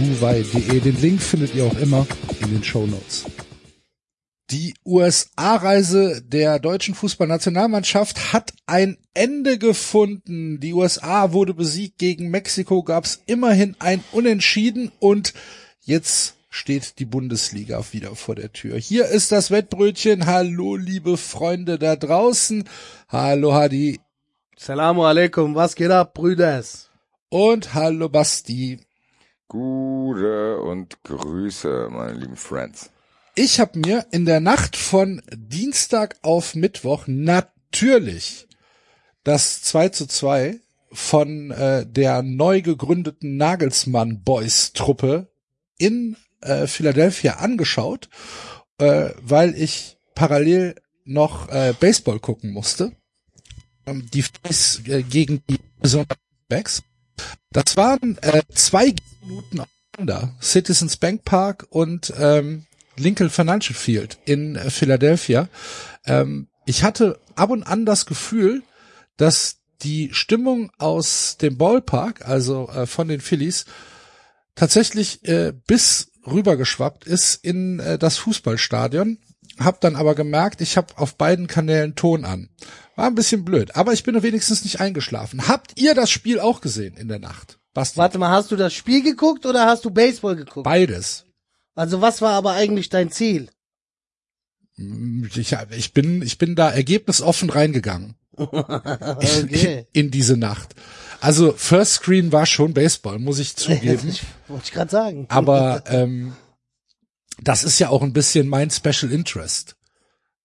buwei.de. Den Link findet ihr auch immer in den Show Notes. Die USA-Reise der deutschen Fußballnationalmannschaft hat ein Ende gefunden. Die USA wurde besiegt gegen Mexiko, gab es immerhin ein Unentschieden und jetzt steht die Bundesliga wieder vor der Tür. Hier ist das Wettbrötchen. Hallo, liebe Freunde da draußen. Hallo, Hadi. Salamu alaikum, was geht ab, Brüders? Und hallo, Basti. Gute und Grüße, meine lieben Friends. Ich habe mir in der Nacht von Dienstag auf Mittwoch natürlich das 2 zu 2 von äh, der neu gegründeten Nagelsmann Boys Truppe in äh, Philadelphia angeschaut, äh, weil ich parallel noch äh, Baseball gucken musste. Ähm, die Phillies äh, gegen die besonderen Backs. Das waren äh, zwei Minuten aufeinander. Citizens Bank Park und ähm, Lincoln Financial Field in äh, Philadelphia. Ähm, ich hatte ab und an das Gefühl, dass die Stimmung aus dem Ballpark, also äh, von den Phillies, tatsächlich äh, bis rübergeschwappt ist in äh, das Fußballstadion. Hab dann aber gemerkt, ich habe auf beiden Kanälen Ton an. War ein bisschen blöd, aber ich bin wenigstens nicht eingeschlafen. Habt ihr das Spiel auch gesehen in der Nacht? Basti? Warte mal, hast du das Spiel geguckt oder hast du Baseball geguckt? Beides. Also was war aber eigentlich dein Ziel? Ich, ich bin, ich bin da ergebnisoffen reingegangen. okay. in, in diese Nacht. Also First Screen war schon Baseball, muss ich zugeben. Ich, wollte ich gerade sagen. Aber ähm, das ist ja auch ein bisschen mein Special Interest.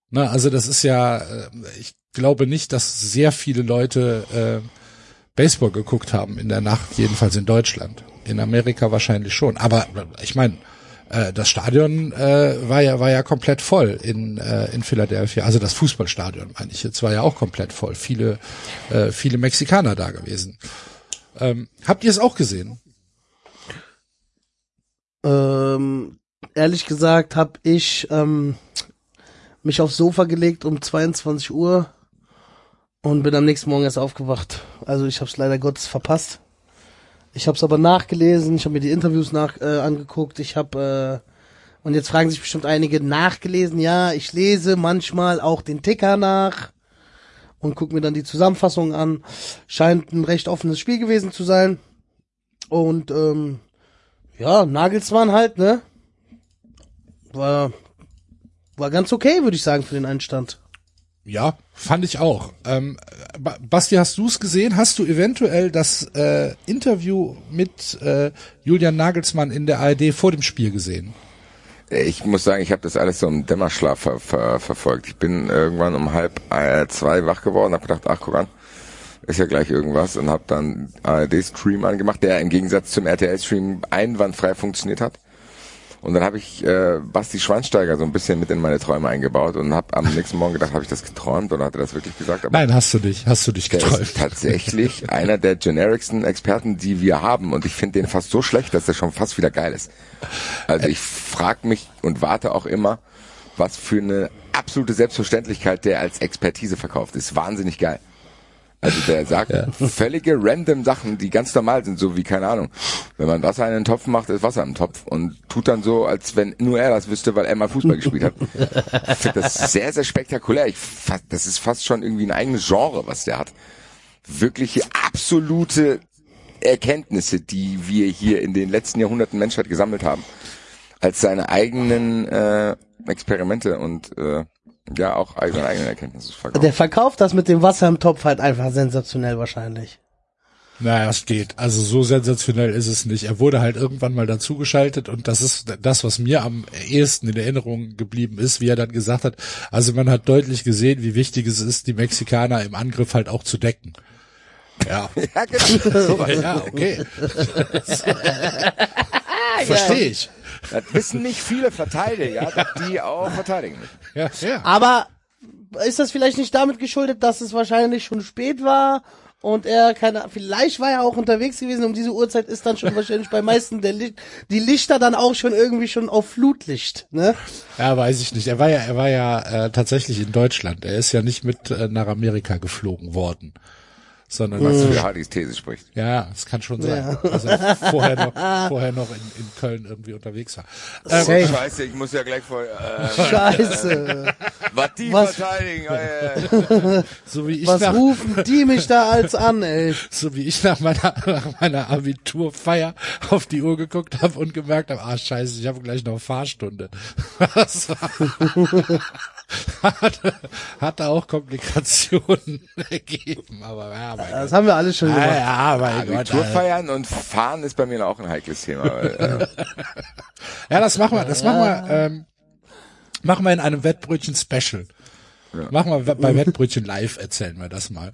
Na, also das ist ja, äh, ich glaube nicht, dass sehr viele Leute äh, Baseball geguckt haben in der Nacht, jedenfalls in Deutschland. In Amerika wahrscheinlich schon. Aber ich meine, äh, das Stadion äh, war ja war ja komplett voll in äh, in Philadelphia. Also das Fußballstadion meine ich jetzt war ja auch komplett voll. Viele äh, viele Mexikaner da gewesen. Ähm, habt ihr es auch gesehen? Ähm, ehrlich gesagt habe ich ähm, mich aufs Sofa gelegt um 22 Uhr und bin am nächsten Morgen erst aufgewacht. Also ich habe es leider Gottes verpasst. Ich habe es aber nachgelesen, ich habe mir die Interviews nach äh, angeguckt, ich habe äh, und jetzt fragen sich bestimmt einige nachgelesen. Ja, ich lese manchmal auch den Ticker nach und gucke mir dann die Zusammenfassung an. Scheint ein recht offenes Spiel gewesen zu sein. Und ähm, ja, Nagelsmann halt, ne? War war ganz okay, würde ich sagen, für den Einstand. Ja, fand ich auch. Ähm, Basti, hast du es gesehen? Hast du eventuell das äh, Interview mit äh, Julian Nagelsmann in der ARD vor dem Spiel gesehen? Ich muss sagen, ich habe das alles so im Dämmerschlaf ver ver verfolgt. Ich bin irgendwann um halb äh, zwei wach geworden, habe gedacht, ach guck an, ist ja gleich irgendwas und habe dann ARD-Stream angemacht, der im Gegensatz zum RTL-Stream einwandfrei funktioniert hat. Und dann habe ich äh, Basti Schweinsteiger so ein bisschen mit in meine Träume eingebaut und habe am nächsten Morgen gedacht, habe ich das geträumt oder hat er das wirklich gesagt? Aber Nein, hast du nicht, hast du nicht geträumt. ist tatsächlich einer der genericsten Experten, die wir haben und ich finde den fast so schlecht, dass der schon fast wieder geil ist. Also ich frage mich und warte auch immer, was für eine absolute Selbstverständlichkeit der als Expertise verkauft. Ist wahnsinnig geil. Also der sagt ja. völlige random Sachen, die ganz normal sind, so wie, keine Ahnung, wenn man Wasser in den Topf macht, ist Wasser im Topf und tut dann so, als wenn nur er das wüsste, weil er mal Fußball gespielt hat. Ich finde das sehr, sehr spektakulär. Ich, das ist fast schon irgendwie ein eigenes Genre, was der hat. Wirkliche absolute Erkenntnisse, die wir hier in den letzten Jahrhunderten Menschheit gesammelt haben, als seine eigenen äh, Experimente und äh, ja, auch seine eigenen Erkenntnisse verkauft. Der verkauft das mit dem Wasser im Topf halt einfach sensationell wahrscheinlich. Naja, es geht. Also so sensationell ist es nicht. Er wurde halt irgendwann mal dazugeschaltet und das ist das, was mir am ehesten in Erinnerung geblieben ist, wie er dann gesagt hat. Also man hat deutlich gesehen, wie wichtig es ist, die Mexikaner im Angriff halt auch zu decken. Ja. ja, genau. ja okay. Verstehe ich. Das wissen nicht viele Verteidiger, dass die auch verteidigen. Ja, ja. Aber ist das vielleicht nicht damit geschuldet, dass es wahrscheinlich schon spät war und er keine, vielleicht war er auch unterwegs gewesen, um diese Uhrzeit ist dann schon wahrscheinlich bei meisten der Licht, die Lichter dann auch schon irgendwie schon auf Flutlicht, ne? Ja, weiß ich nicht. Er war ja, er war ja äh, tatsächlich in Deutschland. Er ist ja nicht mit äh, nach Amerika geflogen worden. Sondern Was für Hardys These spricht. ja, es kann schon sein. Also vorher noch, vorher noch in, in Köln irgendwie unterwegs war. Ähm, Safe. Scheiße, ich muss ja gleich vor, äh, Scheiße. was die Was- verteidigen, äh, so wie ich Was nach, rufen die mich da als an, ey? so wie ich nach meiner, nach meiner Abiturfeier auf die Uhr geguckt habe und gemerkt habe, ah scheiße, ich habe gleich noch Fahrstunde. War, hatte, hatte auch Komplikationen ergeben, aber ja, mein Das Gott. haben wir alle schon Ja, gemacht. ja, mein Gott. Abitur Alter. feiern und fahren ist bei mir auch ein heikles Thema. Weil, äh, Ja, das machen wir, das machen wir, ähm, machen wir in einem Wettbrötchen Special. Machen wir bei Wettbrötchen live, erzählen wir das mal.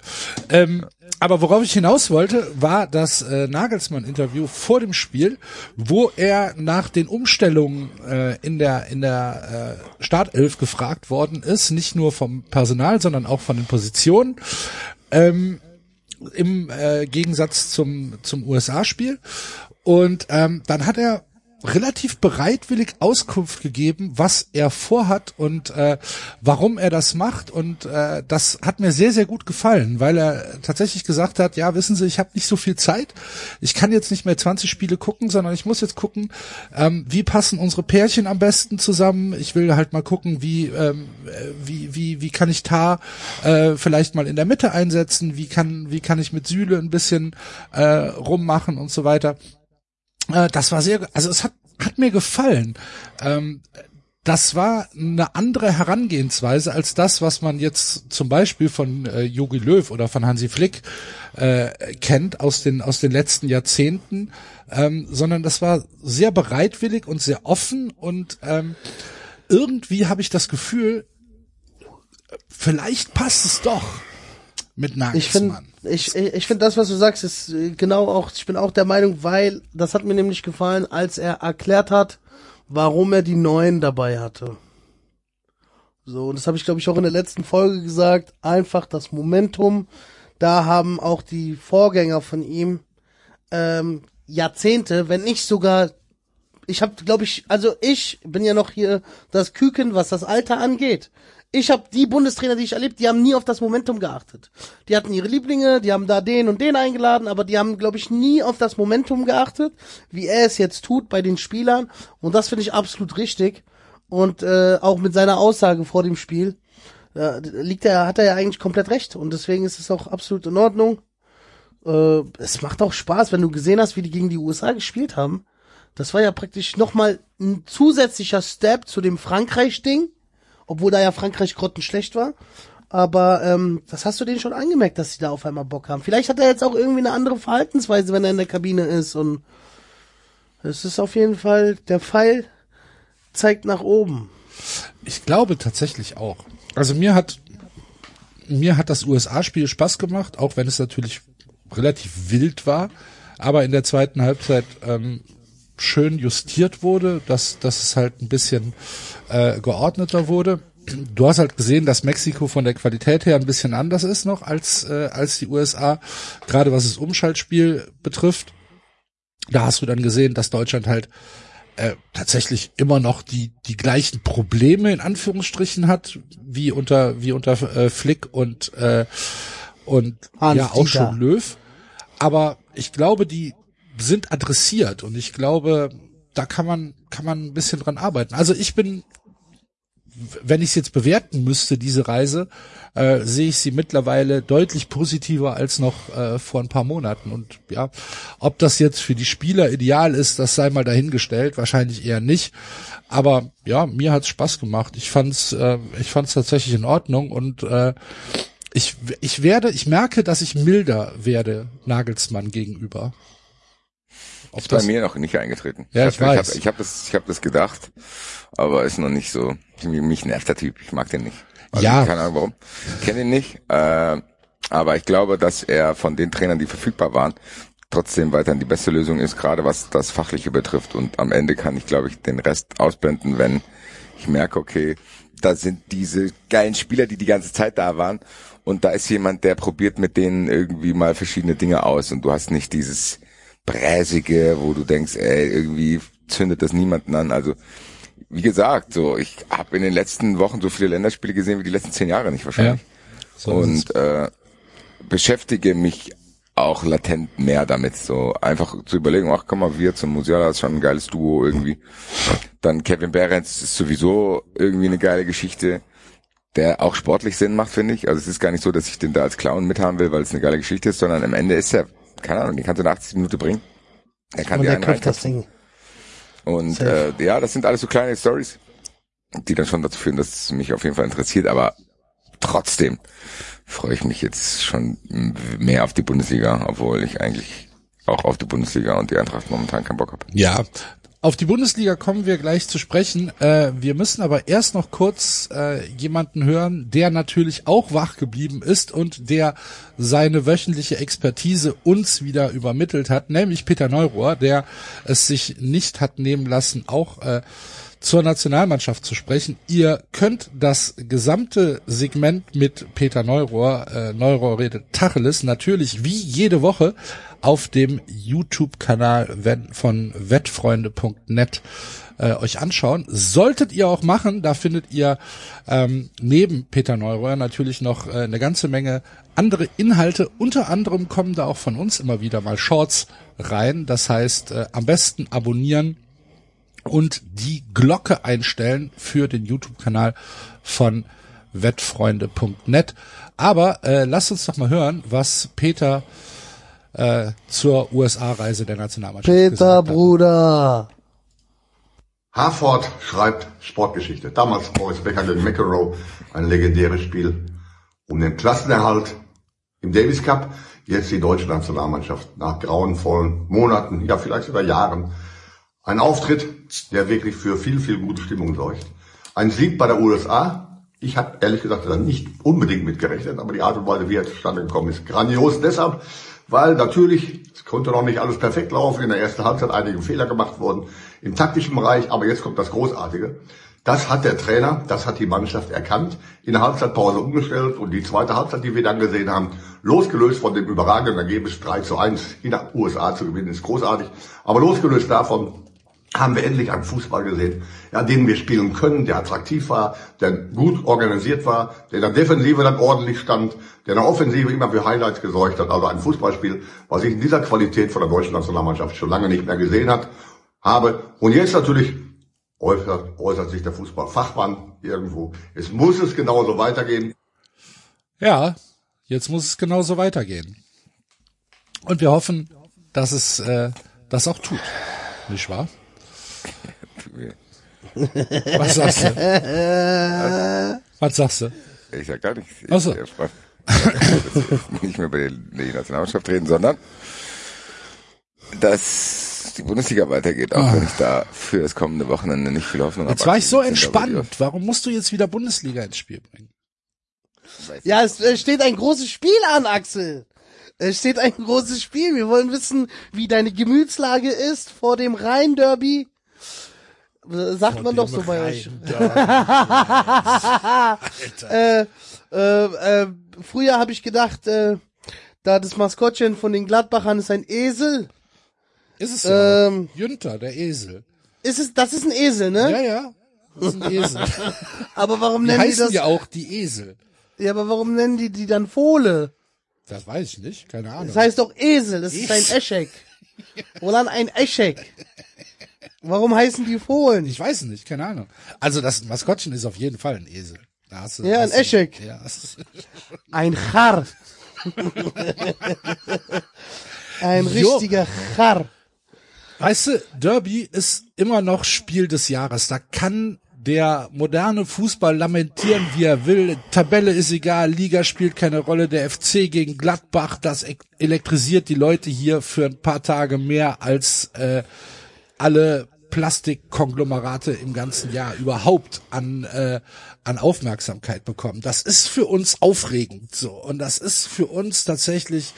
Ähm, aber worauf ich hinaus wollte, war das äh, Nagelsmann-Interview vor dem Spiel, wo er nach den Umstellungen äh, in der in der äh, Startelf gefragt worden ist, nicht nur vom Personal, sondern auch von den Positionen. Ähm, im äh, Gegensatz zum, zum USA-Spiel. Und ähm, dann hat er relativ bereitwillig Auskunft gegeben, was er vorhat und äh, warum er das macht. Und äh, das hat mir sehr, sehr gut gefallen, weil er tatsächlich gesagt hat, ja, wissen Sie, ich habe nicht so viel Zeit. Ich kann jetzt nicht mehr 20 Spiele gucken, sondern ich muss jetzt gucken, ähm, wie passen unsere Pärchen am besten zusammen. Ich will halt mal gucken, wie, ähm, äh, wie, wie, wie kann ich Tar äh, vielleicht mal in der Mitte einsetzen, wie kann, wie kann ich mit Sühle ein bisschen äh, rummachen und so weiter. Äh, das war sehr, also es hat, hat mir gefallen. Ähm, das war eine andere Herangehensweise als das, was man jetzt zum Beispiel von äh, Jogi Löw oder von Hansi Flick äh, kennt aus den aus den letzten Jahrzehnten, ähm, sondern das war sehr bereitwillig und sehr offen und ähm, irgendwie habe ich das Gefühl, vielleicht passt es doch mit Nagelsmann. Ich, ich, ich finde das, was du sagst, ist äh, genau auch, ich bin auch der Meinung, weil, das hat mir nämlich gefallen, als er erklärt hat, warum er die Neuen dabei hatte. So, und das habe ich, glaube ich, auch in der letzten Folge gesagt, einfach das Momentum, da haben auch die Vorgänger von ihm ähm, Jahrzehnte, wenn nicht sogar, ich habe, glaube ich, also ich bin ja noch hier das Küken, was das Alter angeht. Ich habe die Bundestrainer, die ich erlebt, die haben nie auf das Momentum geachtet. Die hatten ihre Lieblinge, die haben da den und den eingeladen, aber die haben, glaube ich, nie auf das Momentum geachtet, wie er es jetzt tut bei den Spielern. Und das finde ich absolut richtig. Und äh, auch mit seiner Aussage vor dem Spiel äh, liegt er, hat er ja eigentlich komplett recht. Und deswegen ist es auch absolut in Ordnung. Äh, es macht auch Spaß, wenn du gesehen hast, wie die gegen die USA gespielt haben. Das war ja praktisch nochmal ein zusätzlicher Step zu dem Frankreich-Ding, obwohl da ja Frankreich grottenschlecht war. Aber ähm, das hast du denen schon angemerkt, dass sie da auf einmal Bock haben. Vielleicht hat er jetzt auch irgendwie eine andere Verhaltensweise, wenn er in der Kabine ist. Und es ist auf jeden Fall, der Pfeil zeigt nach oben. Ich glaube tatsächlich auch. Also mir hat mir hat das USA-Spiel Spaß gemacht, auch wenn es natürlich relativ wild war, aber in der zweiten Halbzeit ähm, schön justiert wurde, dass, dass es halt ein bisschen äh, geordneter wurde. Du hast halt gesehen, dass Mexiko von der Qualität her ein bisschen anders ist noch als, äh, als die USA, gerade was das Umschaltspiel betrifft. Da hast du dann gesehen, dass Deutschland halt äh, tatsächlich immer noch die die gleichen Probleme in Anführungsstrichen hat wie unter wie unter äh, Flick und äh, und Hans ja auch Dieter. schon Löw. Aber ich glaube, die sind adressiert und ich glaube, da kann man kann man ein bisschen dran arbeiten. Also ich bin wenn ich es jetzt bewerten müsste, diese Reise, äh, sehe ich sie mittlerweile deutlich positiver als noch äh, vor ein paar Monaten. Und ja, ob das jetzt für die Spieler ideal ist, das sei mal dahingestellt, wahrscheinlich eher nicht. Aber ja, mir hat's Spaß gemacht. Ich fand's, äh, ich fand's tatsächlich in Ordnung und äh, ich, ich werde, ich merke, dass ich milder werde Nagelsmann gegenüber. Ob ist bei mir noch nicht eingetreten. Ja, ich ich hab, weiß. Ich habe ich hab das, ich hab das gedacht, aber ist noch nicht so. Mich nervt der Typ. Ich mag den nicht. Also Ja. Keine Ahnung warum. Ich kenne ihn nicht. Äh, aber ich glaube, dass er von den Trainern, die verfügbar waren, trotzdem weiterhin die beste Lösung ist, gerade was das Fachliche betrifft. Und am Ende kann ich, glaube ich, den Rest ausblenden, wenn ich merke, okay, da sind diese geilen Spieler, die die ganze Zeit da waren. Und da ist jemand, der probiert mit denen irgendwie mal verschiedene Dinge aus. Und du hast nicht dieses Bräsige, wo du denkst, ey, irgendwie zündet das niemanden an. Also, wie gesagt, so, ich habe in den letzten Wochen so viele Länderspiele gesehen wie die letzten zehn Jahre nicht wahrscheinlich. So ist und äh, beschäftige mich auch latent mehr damit, so einfach zu überlegen, ach komm mal, wir zum Musiala ist schon ein geiles Duo irgendwie. Dann Kevin Behrens ist sowieso irgendwie eine geile Geschichte, der auch sportlich Sinn macht, finde ich. Also es ist gar nicht so, dass ich den da als Clown mithaben will, weil es eine geile Geschichte ist, sondern am Ende ist er, keine Ahnung, den kannst du in 80 Minuten bringen. Er kann Und dir einen reinköpfen. Ding. Und Safe. äh, ja, das sind alles so kleine Stories, die dann schon dazu führen, dass es mich auf jeden Fall interessiert. Aber trotzdem freue ich mich jetzt schon mehr auf die Bundesliga, obwohl ich eigentlich auch auf die Bundesliga und die Eintracht momentan keinen Bock habe. Ja, auf die Bundesliga kommen wir gleich zu sprechen. Äh, wir müssen aber erst noch kurz äh, jemanden hören, der natürlich auch wach geblieben ist und der seine wöchentliche Expertise uns wieder übermittelt hat, nämlich Peter Neurohr, der es sich nicht hat nehmen lassen, auch äh, zur Nationalmannschaft zu sprechen. Ihr könnt das gesamte Segment mit Peter Neurohr, äh, Neurohr redet Tacheles, natürlich wie jede Woche auf dem YouTube-Kanal von wettfreunde.net äh, euch anschauen. Solltet ihr auch machen, da findet ihr ähm, neben Peter Neurohr natürlich noch äh, eine ganze Menge andere Inhalte. Unter anderem kommen da auch von uns immer wieder mal Shorts rein. Das heißt, äh, am besten abonnieren und die Glocke einstellen für den YouTube-Kanal von wettfreunde.net. Aber äh, lasst uns doch mal hören, was Peter äh, zur USA-Reise der Nationalmannschaft Peter. Bruder. Harford schreibt Sportgeschichte. Damals Boris Becker gegen McEnroe, ein legendäres Spiel um den Klassenerhalt im Davis Cup. Jetzt die deutsche Nationalmannschaft nach grauenvollen Monaten, ja vielleicht sogar Jahren. Ein Auftritt, der wirklich für viel, viel gute Stimmung sorgt. Ein Sieg bei der USA. Ich habe ehrlich gesagt da nicht unbedingt mit gerechnet, aber die Art und Weise, wie er zustande gekommen ist, grandios. Deshalb, weil natürlich, konnte noch nicht alles perfekt laufen, in der ersten Halbzeit einige Fehler gemacht wurden im taktischen Bereich, aber jetzt kommt das Großartige. Das hat der Trainer, das hat die Mannschaft erkannt, in der Halbzeitpause umgestellt und die zweite Halbzeit, die wir dann gesehen haben, losgelöst von dem überragenden Ergebnis 3 zu 1 in der USA zu gewinnen, ist großartig. Aber losgelöst davon haben wir endlich einen Fußball gesehen, ja, den wir spielen können, der attraktiv war, der gut organisiert war, der in der Defensive dann ordentlich stand, der in der Offensive immer für Highlights gesorgt hat. Also ein Fußballspiel, was ich in dieser Qualität von der deutschen Nationalmannschaft schon lange nicht mehr gesehen hat, habe. Und jetzt natürlich äußert, äußert sich der Fußballfachmann irgendwo. Es muss es genauso weitergehen. Ja, jetzt muss es genauso weitergehen. Und wir hoffen, dass es äh, das auch tut. Nicht wahr? Was sagst du? Was sagst du? Ich sag gar nichts. Ich Ach so. äh, freu- nicht mehr über die, Nationalmannschaft reden, sondern dass die Bundesliga weitergeht, auch wenn ich da für das kommende Wochenende nicht viel Hoffnung habe. Jetzt war ich so entspannt. Warum musst du jetzt wieder Bundesliga ins Spiel bringen? Ja, es steht ein großes Spiel an, Axel. Es steht ein großes Spiel. Wir wollen wissen, wie deine Gemütslage ist vor dem Rhein-Derby. Sagt man doch so bei euch. äh, äh, äh, früher habe ich gedacht, äh, da das Maskottchen von den Gladbachern ist ein Esel. Ist es ja. Ähm, Jünter, der Esel. ist es, das ist ein Esel, ne? Ja, ja. Das ist ein Esel. Aber warum Die nennen die heißen das? ja auch die Esel. Ja, aber warum nennen die die dann Fohle? Das weiß ich nicht, keine Ahnung. Das heißt doch Esel, das ist ein. Eschek. Oder ein Eschek. Warum heißen die Fohlen? ich weiß es nicht, keine Ahnung. Also das Maskottchen ist auf jeden Fall ein Esel. Da hast du, Ja, hast ein du- Eschek. Ja, Ein Char. ein Jo. richtiger Char. Weißt du, Derby ist immer noch Spiel des Jahres. Da kann der moderne Fußball lamentieren, wie er will. Tabelle ist egal, Liga spielt keine Rolle. Der FC gegen Gladbach, das e- elektrisiert die Leute hier für ein paar Tage mehr als äh, alle Plastikkonglomerate im ganzen Jahr überhaupt an äh, an Aufmerksamkeit bekommen. Das ist für uns aufregend so und das ist für uns tatsächlich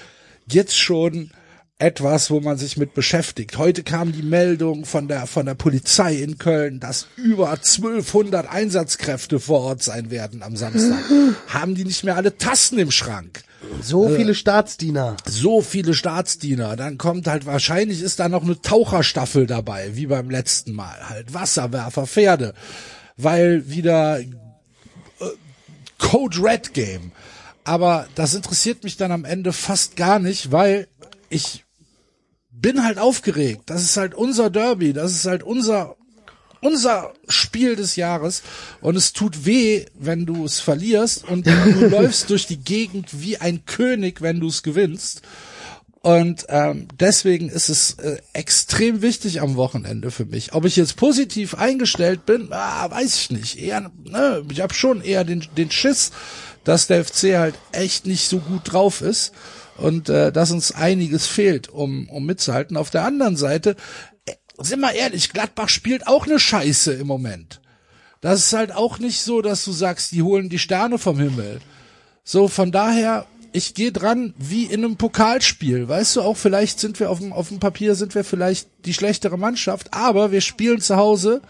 jetzt schon etwas, wo man sich mit beschäftigt. Heute kam die Meldung von der, von der Polizei in Köln, dass über 1200 Einsatzkräfte vor Ort sein werden am Samstag. Haben die nicht mehr alle Tassen im Schrank? So viele Staatsdiener. so viele Staatsdiener, dann kommt halt wahrscheinlich ist da noch eine Taucherstaffel dabei, wie beim letzten Mal, halt Wasserwerfer, Pferde, weil wieder äh, Code Red Game. Aber das interessiert mich dann am Ende fast gar nicht, weil ich bin halt aufgeregt. Das ist halt unser Derby, das ist halt unser unser Spiel des Jahres und es tut weh, wenn du es verlierst und du läufst durch die Gegend wie ein König, wenn du es gewinnst. Und ähm, deswegen ist es äh, extrem wichtig am Wochenende für mich. Ob ich jetzt positiv eingestellt bin, ah, weiß ich nicht. Eher, ne, ich habe schon eher den, den Schiss, dass der FC halt echt nicht so gut drauf ist und äh, dass uns einiges fehlt, um, um mitzuhalten. Auf der anderen Seite sind wir ehrlich, Gladbach spielt auch eine Scheiße im Moment. Das ist halt auch nicht so, dass du sagst, die holen die Sterne vom Himmel. So, von daher, ich gehe dran wie in einem Pokalspiel. Weißt du, auch vielleicht sind wir auf dem, auf dem Papier sind wir vielleicht die schlechtere Mannschaft, aber wir spielen zu Hause.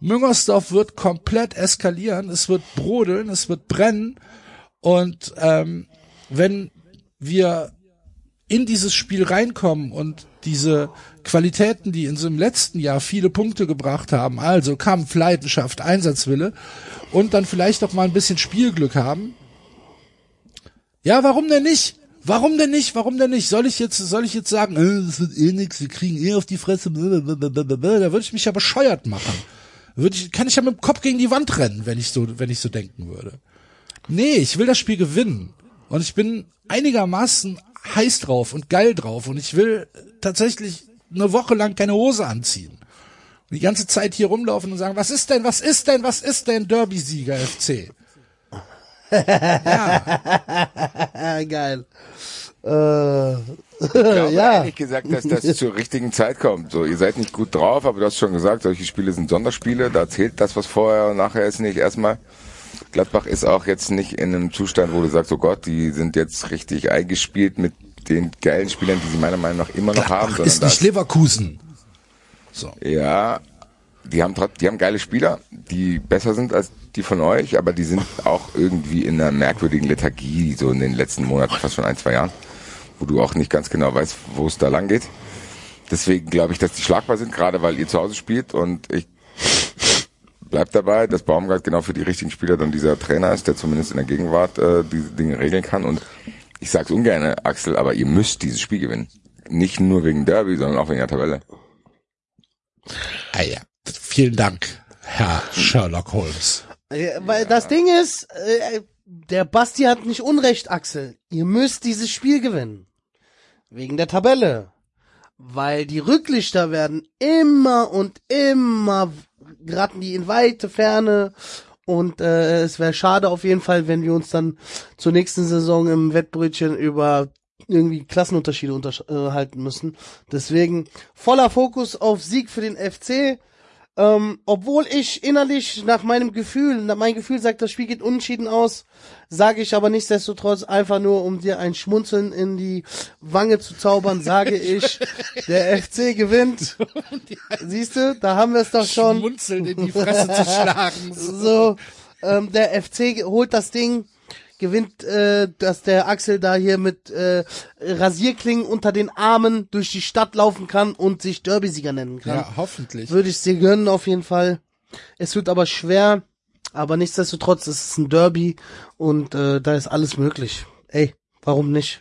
Müngersdorf wird komplett eskalieren, es wird brodeln, es wird brennen. Und ähm, wenn wir in dieses Spiel reinkommen und diese Qualitäten, die in so im letzten Jahr viele Punkte gebracht haben, also Kampf, Leidenschaft, Einsatzwille und dann vielleicht auch mal ein bisschen Spielglück haben. Ja, warum denn nicht? Warum denn nicht? Warum denn nicht? Soll ich jetzt, soll ich jetzt sagen, äh, das wird eh nix, wir kriegen eh auf die Fresse, blablabla. da würde ich mich ja bescheuert machen. Würde ich, kann ich ja mit dem Kopf gegen die Wand rennen, wenn ich so, wenn ich so denken würde. Nee, ich will das Spiel gewinnen. Und ich bin einigermaßen heiß drauf und geil drauf und ich will tatsächlich eine Woche lang keine Hose anziehen. Und die ganze Zeit hier rumlaufen und sagen, was ist denn, was ist denn, was ist denn Derby-Sieger FC? Ah, geil. Äh, Ich glaube ja. ehrlich gesagt, dass das zur richtigen Zeit kommt. So, ihr seid nicht gut drauf, aber du hast schon gesagt, solche Spiele sind Sonderspiele. Da zählt das, was vorher und nachher ist, nicht erstmal. Gladbach ist auch jetzt nicht in einem Zustand, wo du sagst, oh Gott, die sind jetzt richtig eingespielt mit den geilen Spielern, die sie meiner Meinung nach immer noch haben. Gladbach ist nicht Leverkusen. So. Ja, die haben die haben geile Spieler, die besser sind als die von euch, aber die sind auch irgendwie in einer merkwürdigen Lethargie, so in den letzten Monaten, fast schon ein, zwei Jahren, wo du auch nicht ganz genau weißt, wo es da lang geht. Deswegen glaube ich, dass die schlagbar sind, gerade weil ihr zu Hause spielt und ich bleib dabei, dass Baumgart genau für die richtigen Spieler dann dieser Trainer ist, der zumindest in der Gegenwart äh, diese Dinge regeln kann und ich sag's ungern, Axel, aber ihr müsst dieses Spiel gewinnen. Nicht nur wegen Derby, sondern auch wegen der Tabelle. Ah ja. Vielen Dank, Herr Sherlock Holmes. Ja, Weil das Ding ist, äh, der Basti hat nicht Unrecht, Axel. Ihr müsst dieses Spiel gewinnen. Wegen der Tabelle. Weil die Rücklichter werden immer und immer geraten die in weite Ferne. Und äh, es wäre schade auf jeden Fall, wenn wir uns dann zur nächsten Saison im Wettbrötchen über irgendwie Klassenunterschiede unterhalten müssen. Deswegen voller Fokus auf Sieg für den FC. Ähm, obwohl ich innerlich nach meinem Gefühl, nach mein Gefühl sagt, das Spiel geht unentschieden aus, sage ich aber nichtsdestotrotz einfach nur, um dir ein Schmunzeln in die Wange zu zaubern, sage ich, der FC gewinnt. Siehst du, da haben wir es doch schon. Schmunzeln in die Fresse zu schlagen. So, ähm, der FC holt das Ding, gewinnt, äh, dass der Axel da hier mit äh, Rasierklingen unter den Armen durch die Stadt laufen kann und sich Derbysieger nennen kann. Ja, hoffentlich. Würde ich dir gönnen auf jeden Fall. Es wird aber schwer, aber nichtsdestotrotz es ist ein Derby und äh, da ist alles möglich. Ey, warum nicht?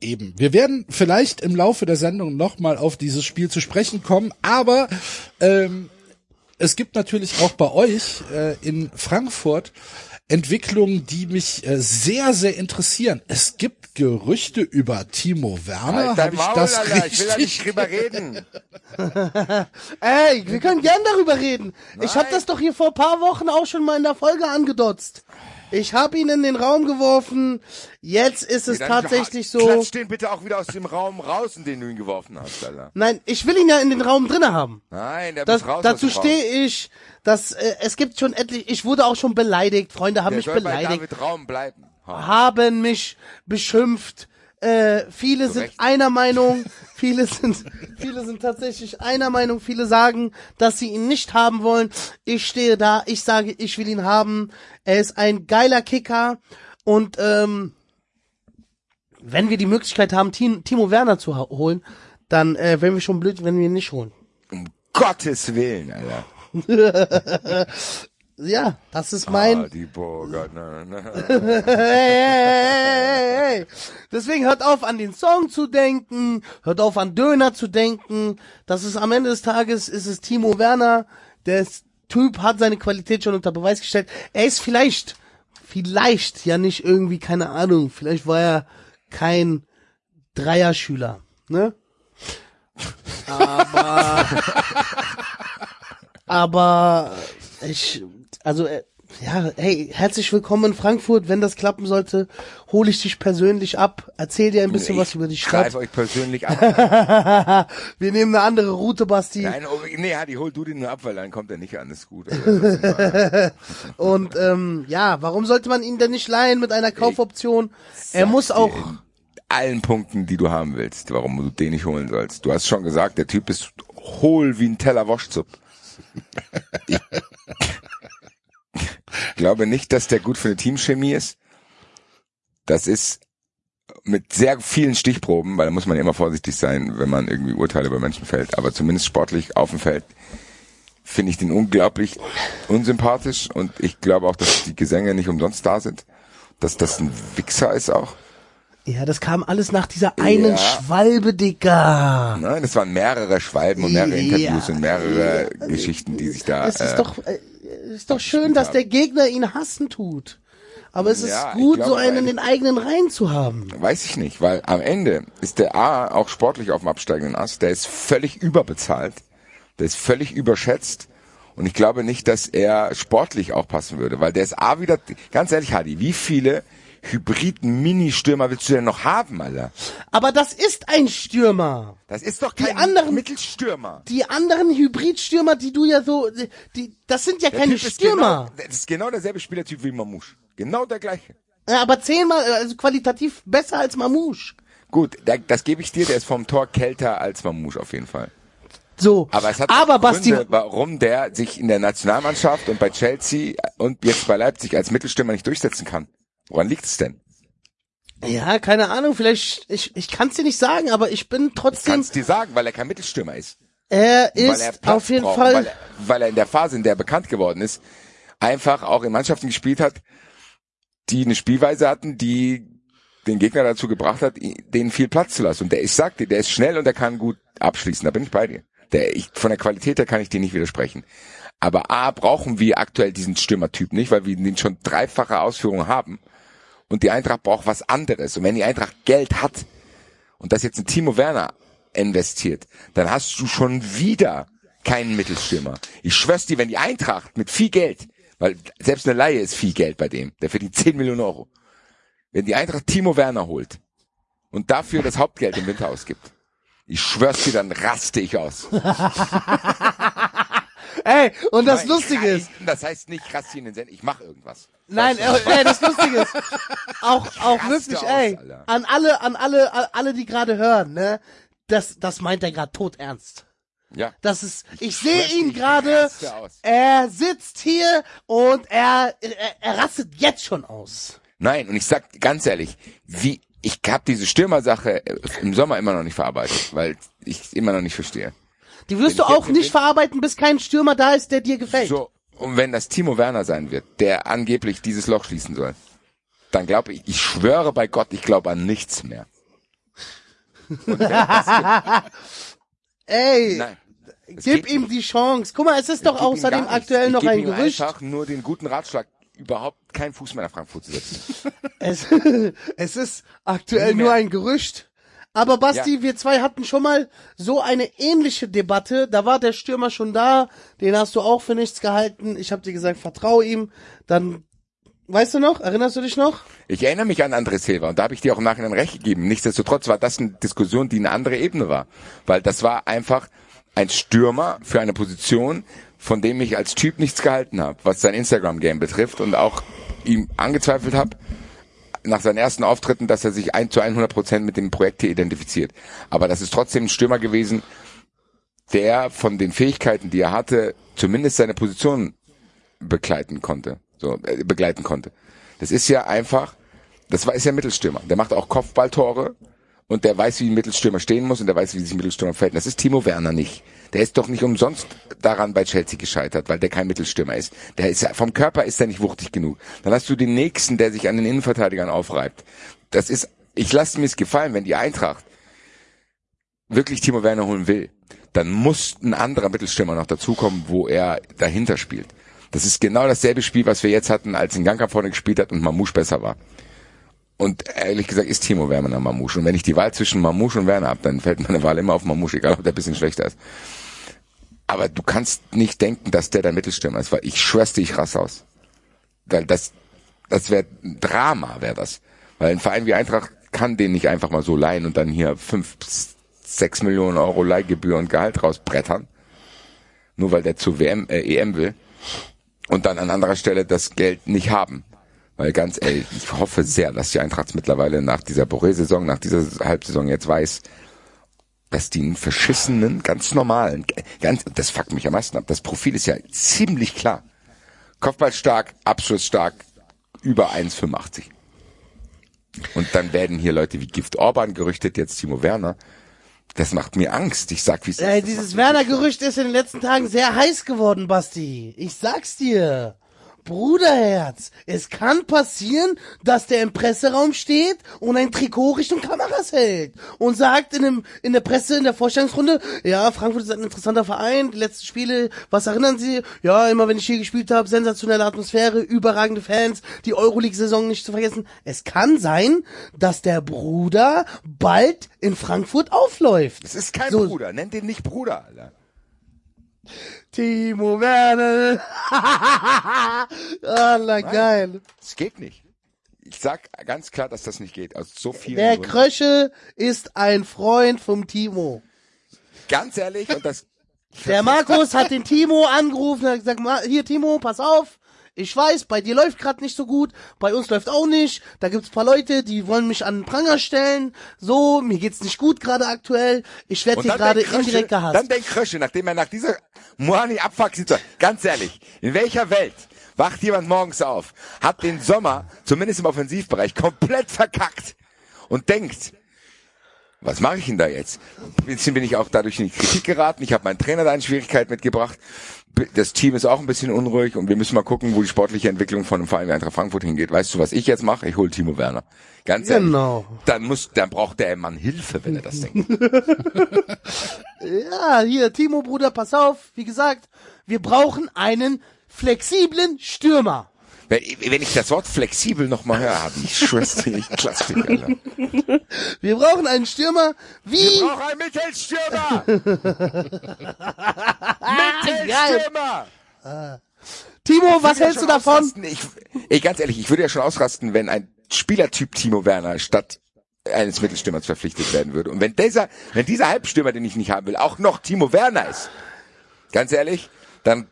Eben. Wir werden vielleicht im Laufe der Sendung nochmal auf dieses Spiel zu sprechen kommen, aber ähm, es gibt natürlich auch bei euch äh, in Frankfurt Entwicklungen, die mich äh, sehr, sehr interessieren. Es gibt Gerüchte über Timo Werner. Halt Habe ich Maul, das Alter, ich will da richtig? nicht drüber reden. Ey, wir können gern darüber reden. Ich habe Nein. das doch hier vor paar Wochen auch schon mal in der Folge angedotzt. Ich habe ihn in den Raum geworfen. Jetzt ist es Dann tatsächlich so. Klatsch den bitte auch wieder aus dem Raum raus, in den du ihn geworfen hast, Alter. Nein, ich will ihn ja in den Raum drinne haben. Nein, der Das, muss raus dazu stehe ich. dass äh, es gibt schon etlich. Ich wurde auch schon beleidigt. Freunde haben Der mich soll bei beleidigt. David Raum bleiben. Ha. haben mich beschimpft. Äh, viele sind Recht. einer Meinung, viele sind, viele sind tatsächlich einer Meinung, viele sagen, dass sie ihn nicht haben wollen. Ich stehe da, ich sage, ich will ihn haben. Er ist ein geiler Kicker und ähm, wenn wir die Möglichkeit haben, Ti- Timo Werner zu holen, dann äh, wären wir schon blöd, wenn wir ihn nicht holen. Um Gottes Willen, Alter. Ja, das ist mein. Ah, die Burger. Na, na. hey, hey, hey, hey. Deswegen hört auf, an den Song zu denken, hört auf, an Döner zu denken. Das ist am Ende des Tages ist es Timo Werner. Der Typ hat seine Qualität schon unter Beweis gestellt. Er ist vielleicht, vielleicht ja nicht irgendwie, keine Ahnung, vielleicht war er kein Dreierschüler, ne? Aber, aber ich, also, äh, ja, hey, herzlich willkommen in Frankfurt. Wenn das klappen sollte, hole ich dich persönlich ab, erzähl dir ein bisschen was über die Greif Stadt. euch persönlich ab. Wir nehmen eine andere Route, Basti. Nein, oh, nee, Hadi, hol du den nur ab, weil dann kommt er nicht an. Ist gut. Also, Und ähm, ja, warum sollte man ihn denn nicht leihen mit einer Kaufoption? Er muss auch. allen Punkten, die du haben willst, warum du den nicht holen sollst. Du hast schon gesagt, der Typ ist hohl wie ein Teller Waschzup. Ich glaube nicht, dass der gut für eine Teamchemie ist. Das ist mit sehr vielen Stichproben, weil da muss man ja immer vorsichtig sein, wenn man irgendwie Urteile über Menschen fällt, aber zumindest sportlich auf dem Feld finde ich den unglaublich unsympathisch und ich glaube auch, dass die Gesänge nicht umsonst da sind, dass das ein Wichser ist auch. Ja, das kam alles nach dieser einen Ja. Schwalbe, Digga. Nein, es waren mehrere Schwalben und mehrere Ja. Interviews und mehrere Geschichten, die sich da. Es ist äh, doch, ist doch schön, dass der Gegner ihn hassen tut. Aber es ist Ja, ich gut, glaube, so einen weil- in den eigenen Reihen zu haben. Weiß ich nicht, weil am Ende ist der A auch sportlich auf dem absteigenden Ast. Der ist völlig überbezahlt. Der ist völlig überschätzt. Und ich glaube nicht, dass er sportlich auch passen würde, weil der ist A wieder, ganz ehrlich, Hadi, wie viele Hybrid-Mini-Stürmer willst du denn noch haben, Alter? Aber das ist ein Stürmer. Das ist doch Die kein anderen- Mittelstürmer. Die anderen Hybridstürmer, die du ja so, die, das sind ja Der keine Typ ist Stürmer. Genau, das ist genau derselbe Spielertyp wie Mamouche. Genau der gleiche. Ja, aber zehnmal, also qualitativ besser als Mamouche. Gut, das gebe ich dir, der ist vom Tor kälter als Mamouche auf jeden Fall. So. Aber es hat aber auch Basti, Gründe, warum der sich in der Nationalmannschaft und bei Chelsea und jetzt bei Leipzig als Mittelstürmer nicht durchsetzen kann. Woran liegt es denn? ja, keine Ahnung, vielleicht, ich, ich kann es dir nicht sagen, aber ich bin trotzdem, Kannst dir sagen, weil er kein Mittelstürmer ist. er ist er auf jeden braucht, Fall, Weil er, weil er in der Phase, in der er bekannt geworden ist, einfach auch in Mannschaften gespielt hat, die eine Spielweise hatten, die den Gegner dazu gebracht hat, denen viel Platz zu lassen. Und der, ich sag dir, der ist schnell und der kann gut abschließen. Da bin ich bei dir. Der, ich, von der Qualität her kann ich dir nicht widersprechen. Aber A, brauchen wir aktuell diesen Stürmertyp nicht, weil wir den schon dreifache Ausführung haben. Und die Eintracht braucht was anderes. Und wenn die Eintracht Geld hat und das jetzt ein Timo Werner investiert, dann hast du schon wieder keinen Mittelstürmer. Ich schwör's dir, wenn die Eintracht mit viel Geld, weil selbst eine Laie ist viel Geld bei dem, der verdient 10 Millionen Euro. Wenn die Eintracht Timo Werner holt und dafür das Hauptgeld im Winter ausgibt, ich schwör's dir, dann raste ich aus. ey, und das Lustige ist, Das heißt nicht raste in den Send, ich mache irgendwas. Nein, Weißt du? ey, das Lustige ist, auch, auch wirklich, aus, ey, Alter. an alle, an alle, an alle, die gerade hören, ne, das, das meint er gerade todernst. Ja. Das ist, ich sehe ihn gerade, er sitzt hier und er, er, er rastet jetzt schon aus. Nein, und ich sag ganz ehrlich, wie ich habe diese Stürmersache äh, im Sommer immer noch nicht verarbeitet, weil ich immer noch nicht verstehe. Die wirst Wenn du auch nicht verarbeiten, bis kein Stürmer da ist, der dir gefällt. So, und wenn das Timo Werner sein wird, der angeblich dieses Loch schließen soll, dann glaube ich, ich schwöre bei Gott, ich glaube an nichts mehr. Ey, Nein. Es gib ihm die Chance. Guck mal, es ist doch außerdem aktuell noch ein Gerücht. einfach nur den guten Ratschlag, überhaupt keinen Fuß mehr nach Frankfurt zu setzen. Es, es ist aktuell nur ein Gerücht. Aber Basti, Ja. wir zwei hatten schon mal so eine ähnliche Debatte. Da war der Stürmer schon da. Den hast du auch für nichts gehalten. Ich habe dir gesagt, vertrau ihm. Dann, weißt du noch? Erinnerst du dich noch? Ich erinnere mich an André Silva und da habe ich dir auch im Nachhinein recht gegeben. Nichtsdestotrotz war das eine Diskussion, die eine andere Ebene war. Weil das war einfach ein Stürmer für eine Position, von dem ich als Typ nichts gehalten habe, was sein Instagram-Game betrifft und auch ihm angezweifelt habe. Nach seinen ersten Auftritten, dass er sich ein zu 100 Prozent mit dem Projekt hier identifiziert. Aber das ist trotzdem ein Stürmer gewesen, der von den Fähigkeiten, die er hatte, zumindest seine Position begleiten konnte. So, äh, begleiten konnte. Das ist ja einfach, das war, ist ja Mittelstürmer. Der macht auch Kopfballtore und der weiß, wie ein Mittelstürmer stehen muss und der weiß, wie sich ein Mittelstürmer verhält. Das ist Timo Werner nicht. Der ist doch nicht umsonst daran bei Chelsea gescheitert, weil der kein Mittelstürmer ist. Der ist vom Körper ist er nicht wuchtig genug. Dann hast du den nächsten, der sich an den Innenverteidigern aufreibt. Das ist, ich lasse mir es gefallen, wenn die Eintracht wirklich Timo Werner holen will, dann muss ein anderer Mittelstürmer noch dazukommen, wo er dahinter spielt. Das ist genau dasselbe Spiel, was wir jetzt hatten, als Nganka vorne gespielt hat und Mamouche besser war. Und ehrlich gesagt ist Timo Werner Mamouche. Und wenn ich die Wahl zwischen Mamouche und Werner habe, dann fällt meine Wahl immer auf Mamouche, egal ob der bisschen schlechter ist. Aber du kannst nicht denken, dass der der Mittelstürmer ist, weil ich schwör's dir, ich rass aus. Weil das, das wäre Drama, wäre das. Weil ein Verein wie Eintracht kann den nicht einfach mal so leihen und dann hier fünf, sechs Millionen Euro Leihgebühr und Gehalt rausbrettern. Nur weil der zu WM, äh, EM will. Und dann an anderer Stelle das Geld nicht haben. Weil ganz ehrlich, ich hoffe sehr, dass die Eintracht mittlerweile nach dieser Boré-Saison, nach dieser Halbsaison jetzt weiß, dass die einen verschissenen, ganz normalen, ganz, das fuckt mich am meisten ab. Das Profil ist ja ziemlich klar. Kopfballstark, abschlussstark, über 1,85. Und dann werden hier Leute wie Gift Orban gerüchtet, jetzt Timo Werner. Das macht mir Angst. Ich sag, wie es Ey, ist. Dieses Werner-Gerücht ist in den letzten Tagen sehr heiß geworden, Basti. Ich sag's dir. Bruderherz, es kann passieren, dass der im Presseraum steht und ein Trikot Richtung Kameras hält und sagt in, dem, in der Presse, in der Vorstellungsrunde, ja, Frankfurt ist ein interessanter Verein, die letzten Spiele, was erinnern Sie? Ja, immer wenn ich hier gespielt habe, sensationelle Atmosphäre, überragende Fans, die Euroleague-Saison nicht zu vergessen. Es kann sein, dass der Bruder bald in Frankfurt aufläuft. Das ist kein So- Bruder. Nennt den nicht Bruder, Alter. Timo Werner. Alter, geil. Das geht nicht. Ich sag ganz klar, dass das nicht geht. Aus so vielen Der Gründen. Krösche ist ein Freund vom Timo. Ganz ehrlich, und das, Der Markus hat den Timo angerufen und hat gesagt, "Ma- hier Timo, pass auf. Ich weiß, bei dir läuft gerade nicht so gut, bei uns läuft auch nicht. Da gibt's paar Leute, die wollen mich an den Pranger stellen. So, mir geht's nicht gut gerade aktuell. Ich werde hier gerade indirekt gehasst. dann denkt Krösche, nachdem er nach dieser Moani abfuck sieht, ganz ehrlich, in welcher Welt wacht jemand morgens auf, hat den Sommer, zumindest im Offensivbereich, komplett verkackt und denkt, was mache ich denn da jetzt? Ein bisschen bin ich auch dadurch in die Kritik geraten. Ich habe meinen Trainer da in Schwierigkeiten mitgebracht. Das Team ist auch ein bisschen unruhig und wir müssen mal gucken, wo die sportliche Entwicklung von einem Verein wie Eintracht Frankfurt hingeht. Weißt du, was ich jetzt mache? Ich hole Timo Werner. Ganz ehrlich. Genau. Dann muss, dann braucht der Mann Hilfe, wenn er das denkt. Ja, hier, Timo, Bruder, pass auf. Wie gesagt, wir brauchen einen flexiblen Stürmer. Wenn, wenn ich das Wort flexibel noch mal höre, hab ich schwör's ich klasse dich, Alter. Wir brauchen einen Stürmer wie... Wir brauchen einen Mittelstürmer! Mittelstürmer! Timo, was hältst du davon? Ich, ich, ganz ehrlich, ich würde ja schon ausrasten, wenn ein Spielertyp Timo Werner statt eines Mittelstürmers verpflichtet werden würde. Und wenn dieser, wenn dieser Halbstürmer, den ich nicht haben will, auch noch Timo Werner ist, ganz ehrlich, dann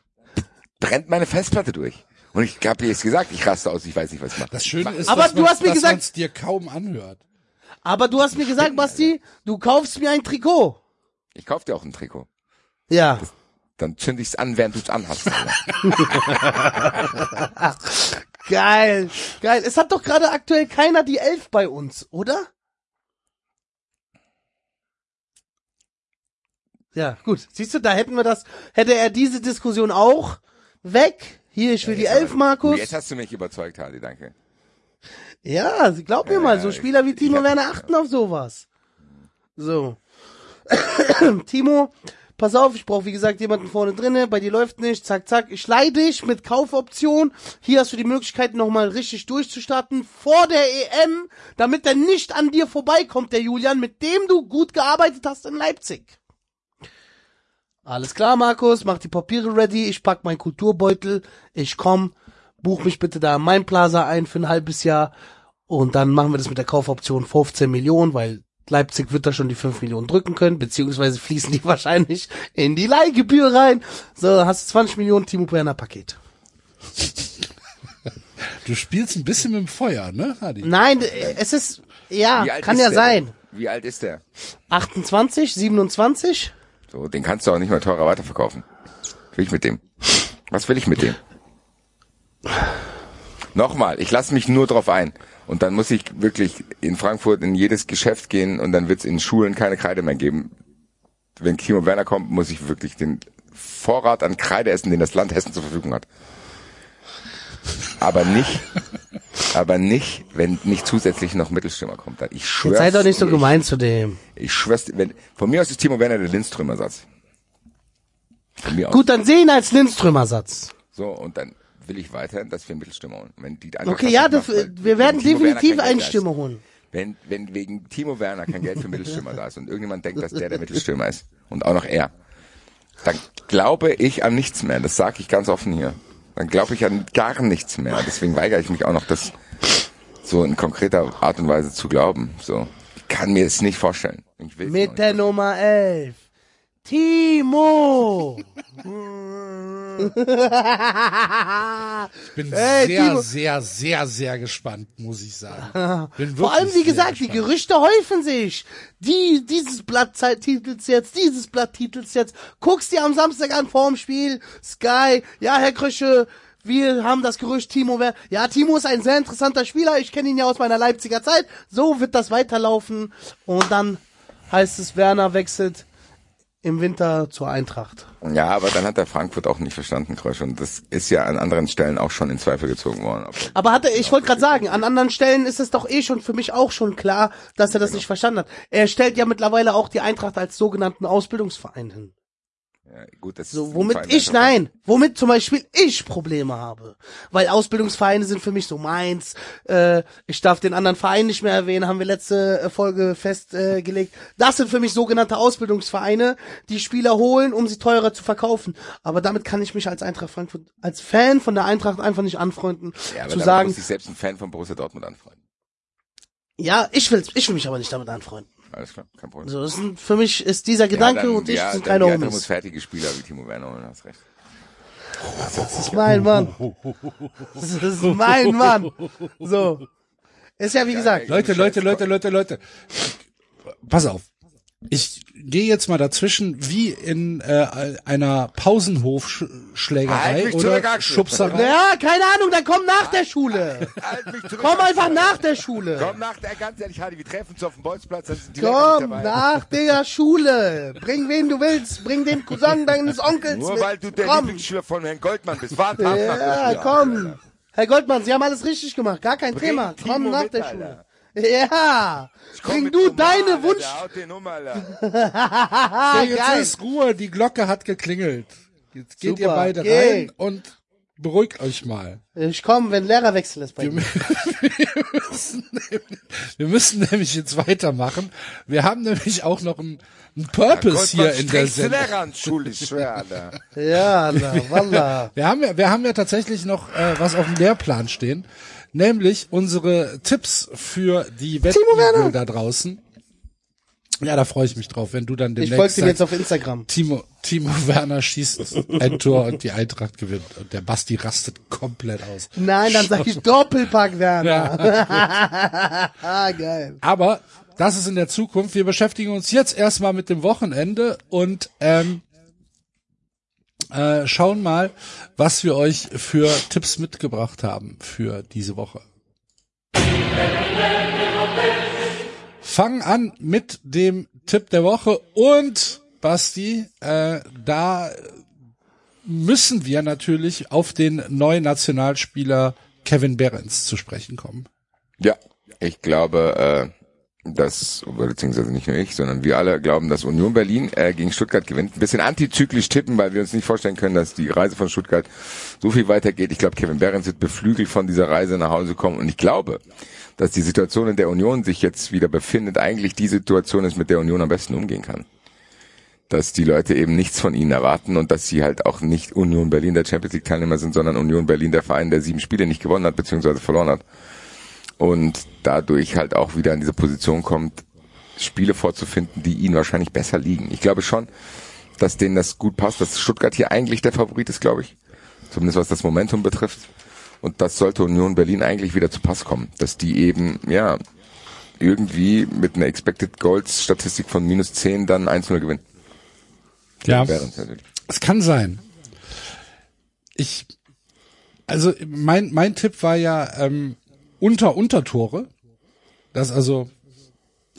brennt meine Festplatte durch. Und ich habe jetzt gesagt, ich raste aus, ich weiß nicht, was ich mache. Das Schöne ist, Aber dass du man, hast mir gesagt- dir kaum anhört. Aber du hast mir gesagt, Basti, du kaufst mir ein Trikot. Ich kauf dir auch ein Trikot. Ja. Dann zünd ich's an, während du's anhast. Geil. Geil. Es hat doch gerade aktuell keiner die Elf bei uns, oder? Ja, gut. Siehst du, da hätten wir das, hätte er diese Diskussion auch weg. Hier, ich will die Elf, Markus. Jetzt hast du mich überzeugt, Hardy, danke. Ja, glaub mir Ja, mal, ja, so Spieler wie Timo Werner achten auf sowas. So. Timo, pass auf, ich brauche wie gesagt jemanden vorne drinne, bei dir läuft nicht, zack, zack, ich leih dich mit Kaufoption. Hier hast du die Möglichkeit nochmal richtig durchzustarten vor der EM, damit er nicht an dir vorbeikommt, der Julian, mit dem du gut gearbeitet hast in Leipzig. Alles klar, Markus, mach die Papiere ready, ich pack meinen Kulturbeutel, ich komm, buch mich bitte da in mein Plaza ein für ein halbes Jahr und dann machen wir das mit der Kaufoption 15 Millionen, weil Leipzig wird da schon die 5 Millionen drücken können, beziehungsweise fließen die wahrscheinlich in die Leihgebühr rein. So, hast du 20 Millionen Timo Werner Paket. Du spielst ein bisschen mit dem Feuer, ne, Hadi? Nein, äh, es ist, ja, kann ist ja der? sein. Wie alt ist der? 28, 27? So, den kannst du auch nicht mehr teurer weiterverkaufen. Was will ich mit dem? Was will ich mit dem? Nochmal, ich lasse mich nur drauf ein. Und dann muss ich wirklich in Frankfurt in jedes Geschäft gehen und dann wird es in Schulen keine Kreide mehr geben. Wenn Kimo Werner kommt, muss ich wirklich den Vorrat an Kreide essen, den das Land Hessen zur Verfügung hat. Aber nicht, aber nicht, wenn nicht zusätzlich noch Mittelstürmer kommt. Dann. Ich schwör's Jetzt sei doch nicht so gemein zu dem. Ich, schwör's, wenn, von mir aus ist Timo Werner der Lindströmer-Satz. Von mir aus. Gut, dann sehen als Lindströmer-Satz. So, und dann will ich weiter, dass wir Mittelstürmer holen. Wenn die Okay, ja, das, macht, wir werden definitiv einen Stürmer holen. Wenn, wenn wegen Timo Werner kein Geld für Mittelstürmer da ist und irgendjemand denkt, dass der der Mittelstürmer ist und auch noch er, dann glaube ich an nichts mehr. Das sage ich ganz offen hier. Dann glaube ich an gar nichts mehr. Deswegen weigere ich mich auch noch, das so in konkreter Art und Weise zu glauben. So, ich kann mir es nicht vorstellen. Mit der Nummer 11. Timo! Bin Ey, sehr, Timo. sehr, sehr, sehr gespannt, muss ich sagen. Vor allem, wie gesagt, die gespannt. Gerüchte häufen sich. Die, dieses Blatt titelt's jetzt, dieses Blatt titelt's jetzt. Guck's dir am Samstag an vorm Spiel. Sky, ja, Herr Krösche, wir haben das Gerücht, Timo wäre, ja, Timo ist ein sehr interessanter Spieler. Ich kenne ihn ja aus meiner Leipziger Zeit. So wird das weiterlaufen. Und dann heißt es, Werner wechselt im Winter zur Eintracht. Ja, aber dann hat der Frankfurt auch nicht verstanden, Krösch. Und das ist ja an anderen Stellen auch schon in Zweifel gezogen worden. er- Aber hatte, ich wollte gerade sagen, an anderen Stellen ist es doch eh schon für mich auch schon klar, dass er das nicht verstanden hat. Er stellt ja mittlerweile auch die Eintracht als sogenannten Ausbildungsverein hin. Ja, gut, das So, womit ich, nein, womit zum Beispiel ich Probleme habe. Weil Ausbildungsvereine sind für mich so meins. Äh, ich darf den anderen Verein nicht mehr erwähnen, haben wir letzte äh, Folge festgelegt. Äh, das sind für mich sogenannte Ausbildungsvereine, die Spieler holen, um sie teurer zu verkaufen. Aber damit kann ich mich als Eintracht Frankfurt, als Fan von der Eintracht einfach nicht anfreunden, Ja, aber zu sagen, muss sich selbst ein Fan von Borussia Dortmund anfreunden. ja, ich will, ich will mich aber nicht damit anfreunden. Alles klar, kein Problem. Also das sind, für mich ist dieser Gedanke dann- und ich ja, sind keine Eintracht muss Homies. fertige Spieler wie Timo Werner holen, hast recht. Das ist mein Mann. Das ist mein Mann. So. Ist ja wie gesagt. Leute, Leute, Leute, Leute, Leute. Pass auf. Ich gehe jetzt mal dazwischen wie in äh, einer Halt Pausenhofschlägerei mich oder. Schubserei. Ja, keine Ahnung, dann komm nach der Schule. Halt mich zurück, Komm einfach nach der Schule. Komm nach der, ganz ehrlich, Hadi, wir treffen uns auf dem Bolzplatz, dann sind die Komm nach der Schule. Bring wen du willst. Bring den Cousin deines Onkels Nur mit. weil du der komm. Lieblingsschüler von Herrn Goldmann bist. Warte ab nach der Ja, Schule. komm. Herr Goldmann, Sie haben alles richtig gemacht. Gar kein Bring Thema. Timo Komm nach mit, der Alter. Ja. Bring du Omar, deine Alter, Wunsch. Der haut den um, Alter. Ah, So, jetzt geil. ist Ruhe, die Glocke hat geklingelt. Jetzt geht Super, ihr beide geh. rein und beruhigt euch mal. Ich komme, wenn Lehrerwechsel ist bei Wir, dir. wir, müssen, nämlich- wir müssen nämlich jetzt weitermachen. Wir haben nämlich auch noch einen, einen Purpose hier in der Sendung. Lehrer an Schule, ich schwör, Alter. Ja, na, wallah. Wir haben ja, wir haben ja tatsächlich noch äh, was auf dem Lehrplan stehen, nämlich unsere Tipps für die Wettbewerbe da draußen. Ja, da freue ich mich drauf, wenn du dann Ich demnächst folge ihm jetzt auf Instagram. Timo, Timo Werner schießt ein Tor und die Eintracht gewinnt und der Basti rastet komplett aus. Nein, dann sag ich Doppelpack Werner. ah, geil. Aber das ist in der Zukunft. Wir beschäftigen uns jetzt erstmal mit dem Wochenende und ähm, äh, schauen mal, was wir euch für Tipps mitgebracht haben für diese Woche. Fangen an mit dem Tipp der Woche und Basti, äh, da müssen wir natürlich auf den neuen Nationalspieler Kevin Behrens zu sprechen kommen. Ja, ich glaube, äh, dass, beziehungsweise nicht nur ich, sondern wir alle glauben, dass Union Berlin äh, gegen Stuttgart gewinnt. Ein bisschen antizyklisch tippen, weil wir uns nicht vorstellen können, dass die Reise von Stuttgart so viel weitergeht. Ich glaube, Kevin Behrens wird beflügelt von dieser Reise nach Hause kommen und ich glaube, dass die Situation, in der Union sich jetzt wieder befindet, eigentlich die Situation ist, mit der Union am besten umgehen kann. Dass die Leute eben nichts von ihnen erwarten und dass sie halt auch nicht Union Berlin der Champions League Teilnehmer sind, sondern Union Berlin der Verein, der sieben Spiele nicht gewonnen hat, beziehungsweise verloren hat und dadurch halt auch wieder in diese Position kommt, Spiele vorzufinden, die ihnen wahrscheinlich besser liegen. Ich glaube schon, dass denen das gut passt, dass Stuttgart hier eigentlich der Favorit ist, glaube ich. Zumindest was das Momentum betrifft. Und das sollte Union Berlin eigentlich wieder zu Pass kommen, dass die eben, ja, irgendwie mit einer Expected Goals Statistik von minus 10 dann 1-0 gewinnen. Ja, es kann sein. Ich, also mein, mein Tipp war ja ähm, unter Untertore. Das also,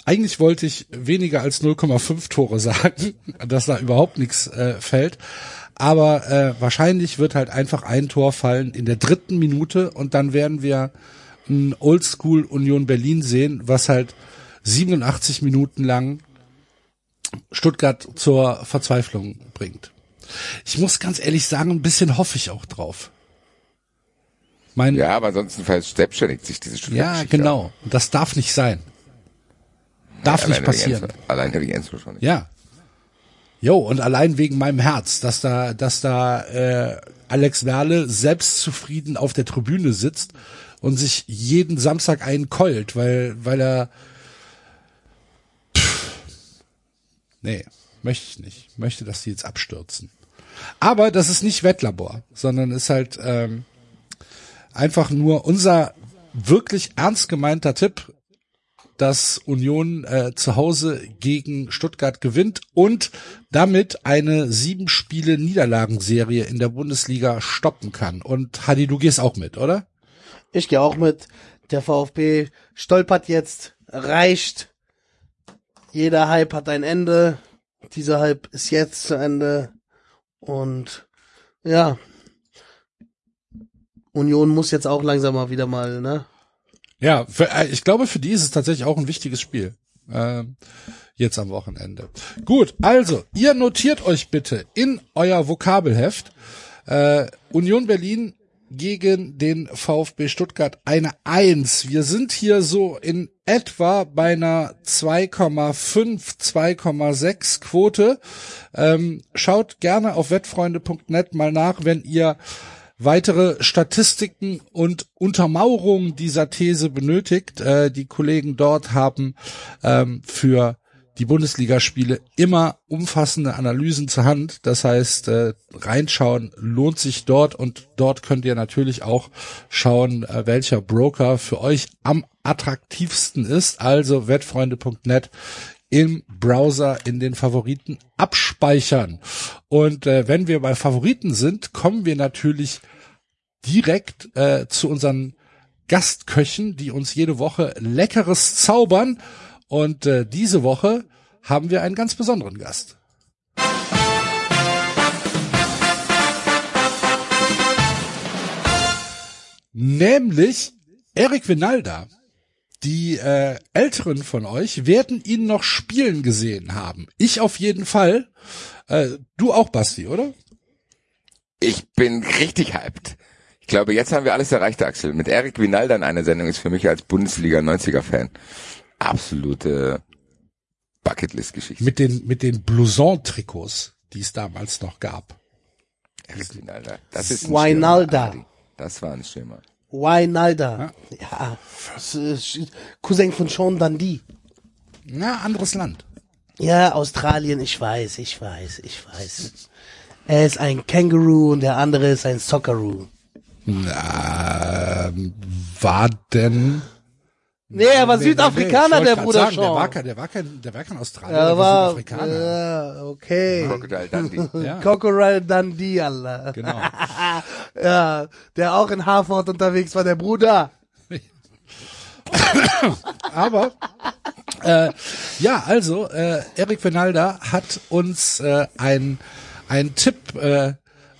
eigentlich wollte ich weniger als 0,5 Tore sagen, dass da überhaupt nichts äh, fällt. Aber äh, wahrscheinlich wird halt einfach ein Tor fallen in der dritten Minute und dann werden wir ein Oldschool Union Berlin sehen, was halt 87 Minuten lang Stuttgart zur Verzweiflung bringt. Ich muss ganz ehrlich sagen, ein bisschen hoffe ich auch drauf. Mein, ja, Ja, aber ansonsten verselbstständigt sich diese Stuttgart genau. Und das darf nicht sein. Darf nicht passieren. Alleine wegen Enzo schon nicht. Ja. Jo, und allein wegen meinem Herz, dass da, dass da äh, Alex Werle selbstzufrieden auf der Tribüne sitzt und sich jeden Samstag einen keult, weil, weil er Pff. Nee, möchte ich nicht. Ich möchte, dass die jetzt abstürzen. Aber das ist nicht Wettlabor, sondern ist halt ähm, einfach nur unser wirklich ernst gemeinter Tipp, dass Union äh, zu Hause gegen Stuttgart gewinnt und damit eine sieben Spiele Niederlagenserie in der Bundesliga stoppen kann. Und Hadi, du gehst auch mit, oder? Ich gehe auch mit. Der VfB stolpert jetzt, reicht. Jeder Hype hat ein Ende. Dieser Hype ist jetzt zu Ende. Und ja, Union muss jetzt auch langsam mal wieder mal, ne? Ja, für, äh, ich glaube, für die ist es tatsächlich auch ein wichtiges Spiel. Ähm, jetzt am Wochenende. Gut, also, ihr notiert euch bitte in euer Vokabelheft äh, Union Berlin gegen den VfB Stuttgart eine Eins. Wir sind hier so in etwa bei einer 2,5, 2,6 Quote. Ähm, schaut gerne auf wettfreunde.net mal nach, wenn ihr weitere Statistiken und Untermauerungen dieser These benötigt. Äh, die Kollegen dort haben ähm, für die Bundesligaspiele immer umfassende Analysen zur Hand. Das heißt, äh, reinschauen lohnt sich dort und dort könnt ihr natürlich auch schauen, äh, welcher Broker für euch am attraktivsten ist. Also wettfreunde.net im Browser in den Favoriten abspeichern. Und äh, wenn wir bei Favoriten sind, kommen wir natürlich direkt äh, zu unseren Gastköchen, die uns jede Woche leckeres zaubern. Und äh, diese Woche haben wir einen ganz besonderen Gast. Nämlich Erik Vinalda. Die äh, Älteren von euch werden ihn noch spielen gesehen haben. Ich auf jeden Fall. Äh, du auch, Basti, oder? Ich bin richtig hyped. Ich glaube, jetzt haben wir alles erreicht, Axel. Mit Eric Vinalda in einer Sendung ist für mich als Bundesliga 90er Fan absolute Bucketlist-Geschichte. Mit den, mit den Blouson-Trikots, die es damals noch gab. Eric Vinalda. Das ist ein Adi. Das war ein Stürmer. Wijnalda. Ja. Ist Cousin von Sean Dundee. Na, anderes Land. Ja, Australien, ich weiß, ich weiß, ich weiß. Er ist ein Känguru und der andere ist ein Socceroo. Na, ähm, war denn Nee, er war Nee, Südafrikaner, nee, der Bruder sagen, Der war, Sean. kein, der war kein, der war kein Australier, Er der war war, Südafrikaner. ja, okay. Crocodile Dundee. Ja, Crocodile Dundee, Allah. genau. Ja, der auch in Harvard unterwegs war, der Bruder. Aber äh, ja, also äh, Eric Venalda hat uns äh, ein ein Tipp äh,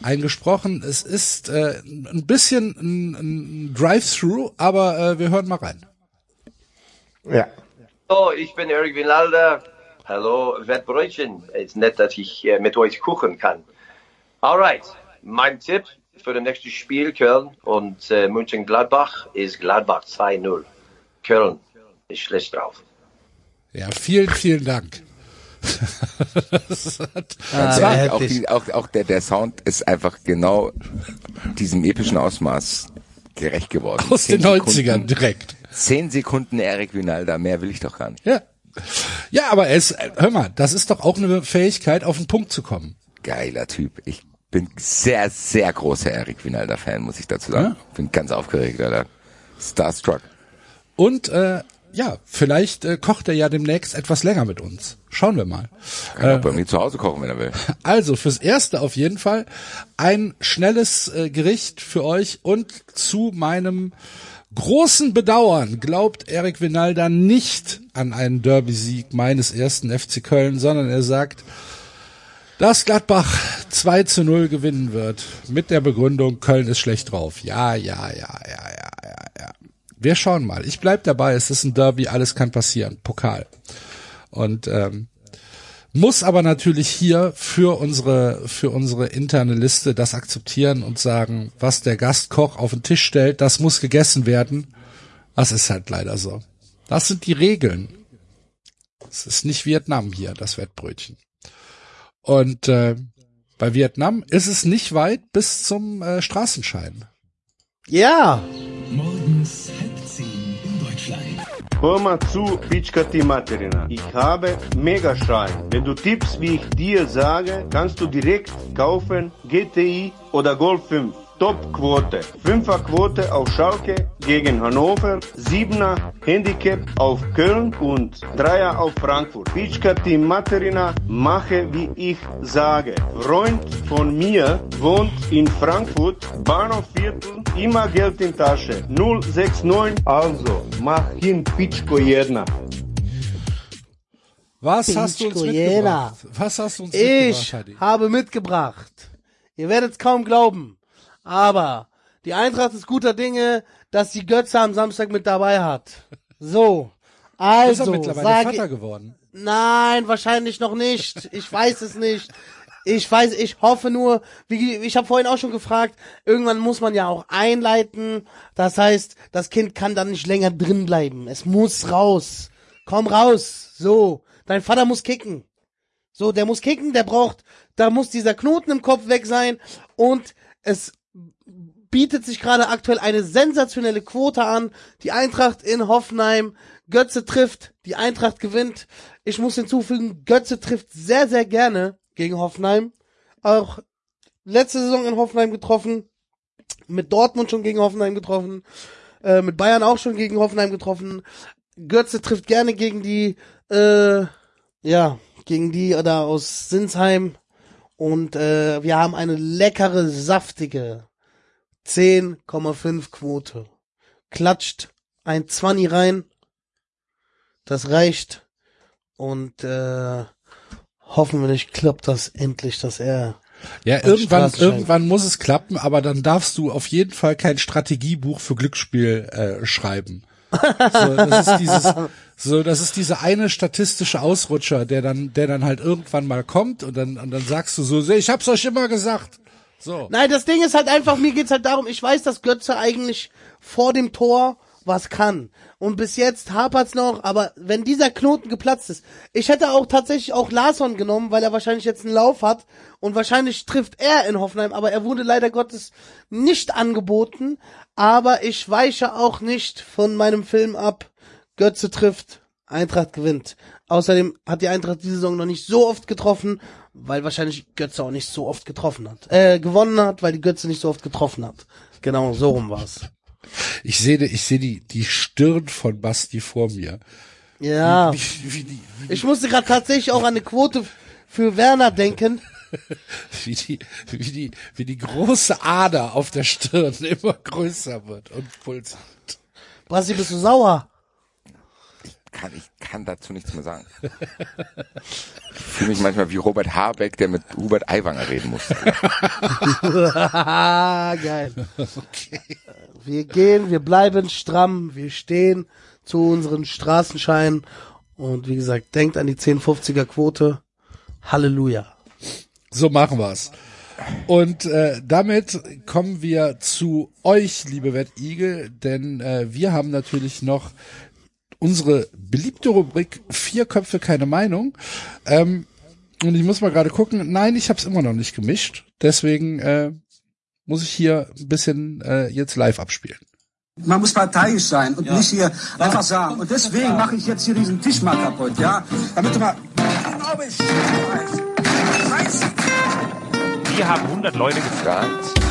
eingesprochen. Es ist äh, ein bisschen ein, ein Drive-through, aber äh, wir hören mal rein. Ja. Hallo, ich bin Erik Winalda. Hallo, Wettbrötchen. Es ist nett, dass ich äh, mit euch kuchen kann. Alright, mein Tipp für das nächste Spiel Köln und äh, München-Gladbach ist Gladbach 2-0. Köln ist schlecht drauf. Ja, vielen, vielen Dank. Ah, hätte auch, die, auch, auch der, der Sound ist einfach genau diesem epischen Ausmaß gerecht geworden. aus den Zehn 90ern Sekunden, direkt. zehn Sekunden Eric Vinalda, mehr will ich doch gar nicht. Ja. Ja, aber es, äh, hör mal, das ist doch auch eine Fähigkeit, auf den Punkt zu kommen. Geiler Typ. Ich bin sehr, sehr großer Erik Winalder-Fan, muss ich dazu sagen. Bin ganz aufgeregt, Alter. Starstruck. Und äh, ja, vielleicht äh, kocht er ja demnächst etwas länger mit uns. Schauen wir mal. Kann auch bei mir zu Hause kochen, wenn er will. Also fürs Erste auf jeden Fall ein schnelles äh, Gericht für euch und zu meinem großen Bedauern glaubt Erik Winalda nicht an einen Derby-Sieg meines ersten FC Köln, sondern er sagt, dass Gladbach 2 zu 0 gewinnen wird mit der Begründung, Köln ist schlecht drauf. Ja, ja, ja, ja, ja. Wir schauen mal. Ich bleib dabei, es ist ein Derby, alles kann passieren. Pokal. Und ähm, muss aber natürlich hier für unsere für unsere interne Liste das akzeptieren und sagen, was der Gastkoch auf den Tisch stellt, das muss gegessen werden. Das ist halt leider so. Das sind die Regeln. Es ist nicht Vietnam hier, das Wettbrötchen. Und äh, bei Vietnam ist es nicht weit bis zum äh, Straßenschein. Ja, Morgens Hör mal zu, Pitschka die Materina. Ich habe Megaschein. Wenn du tippst, wie ich dir sage, kannst du direkt kaufen GTI oder Golf 5. Top-Quote. Fünfer-Quote auf Schalke gegen Hannover, Siebener Handicap auf Köln und Dreier auf Frankfurt. Pitschka Team Materina, mache wie ich sage. Freund von mir wohnt in Frankfurt, Bahnhofviertel, immer Geld in Tasche. 069, also mach hin Pitschko jedna. Was hast du uns mitgebracht? Was hast du uns ich mitgebracht, habe mitgebracht. Ihr werdet es kaum glauben, aber die Eintracht ist guter Dinge, dass die Götze am Samstag mit dabei hat. So, Ist er also mittlerweile Vater geworden? Nein, wahrscheinlich noch nicht. Ich weiß es nicht. Ich weiß, ich hoffe nur, wie ich habe vorhin auch schon gefragt, irgendwann muss man ja auch einleiten. Das heißt, das Kind kann dann nicht länger drin bleiben. Es muss raus. Komm raus. So, dein Vater muss kicken. So, der muss kicken, der braucht, da muss dieser Knoten im Kopf weg sein und es bietet sich gerade aktuell eine sensationelle Quote an. Die Eintracht in Hoffenheim, Götze trifft, die Eintracht gewinnt. Ich muss hinzufügen, Götze trifft sehr, sehr gerne gegen Hoffenheim. Auch letzte Saison in Hoffenheim getroffen, mit Dortmund schon gegen Hoffenheim getroffen, äh, mit Bayern auch schon gegen Hoffenheim getroffen. Götze trifft gerne gegen die, äh, ja, gegen die oder aus Sinsheim. Und äh, wir haben eine leckere, saftige 10,5 Quote. Klatscht ein 20 rein. Das reicht. Und äh, hoffentlich klappt das endlich, dass er Ja, irgendwann, irgendwann muss es klappen, aber dann darfst du auf jeden Fall kein Strategiebuch für Glücksspiel äh, schreiben. So, das ist dieses, so, das ist diese eine statistische Ausrutscher, der dann, der dann halt irgendwann mal kommt und dann, und dann sagst du so, ich hab's euch immer gesagt. So. Nein, das Ding ist halt einfach, mir geht's halt darum, ich weiß, dass Götze eigentlich vor dem Tor was kann. Und bis jetzt hapert's noch, aber wenn dieser Knoten geplatzt ist, ich hätte auch tatsächlich auch Larsson genommen, weil er wahrscheinlich jetzt einen Lauf hat und wahrscheinlich trifft er in Hoffenheim, aber er wurde leider Gottes nicht angeboten, aber ich weiche auch nicht von meinem Film ab. Götze trifft, Eintracht gewinnt. Außerdem hat die Eintracht diese Saison noch nicht so oft getroffen, weil wahrscheinlich Götze auch nicht so oft getroffen hat. Äh, gewonnen hat, weil die Götze nicht so oft getroffen hat. Genau, so rum war's. Ich sehe, ich sehe die, die Stirn von Basti vor mir. Ja. Wie, wie, wie, Ich musste gerade tatsächlich auch an eine Quote für Werner denken. wie, die, wie, die, wie die große Ader auf der Stirn immer größer wird und pulsiert. Basti, bist du sauer? Kann, ich kann dazu nichts mehr sagen. Ich fühle mich manchmal wie Robert Habeck, der mit Hubert Aiwanger reden muss. Geil. Wir gehen, wir bleiben stramm, wir stehen zu unseren Straßenscheinen und wie gesagt, denkt an die 1050er Quote. Halleluja. So machen wir's. Und äh, damit kommen wir zu euch, liebe Wettigel, denn äh, wir haben natürlich noch unsere beliebte Rubrik Vier Köpfe, keine Meinung. Ähm, und ich muss mal gerade gucken. Nein, ich habe es immer noch nicht gemischt. Deswegen äh, muss ich hier ein bisschen äh, jetzt live abspielen. Man muss parteiisch sein und nicht hier einfach sagen. Und deswegen mache ich jetzt hier diesen Tisch mal kaputt, ja? Damit du mal genau Bescheid weißt. Scheiße. Wir haben 100 Leute gefragt.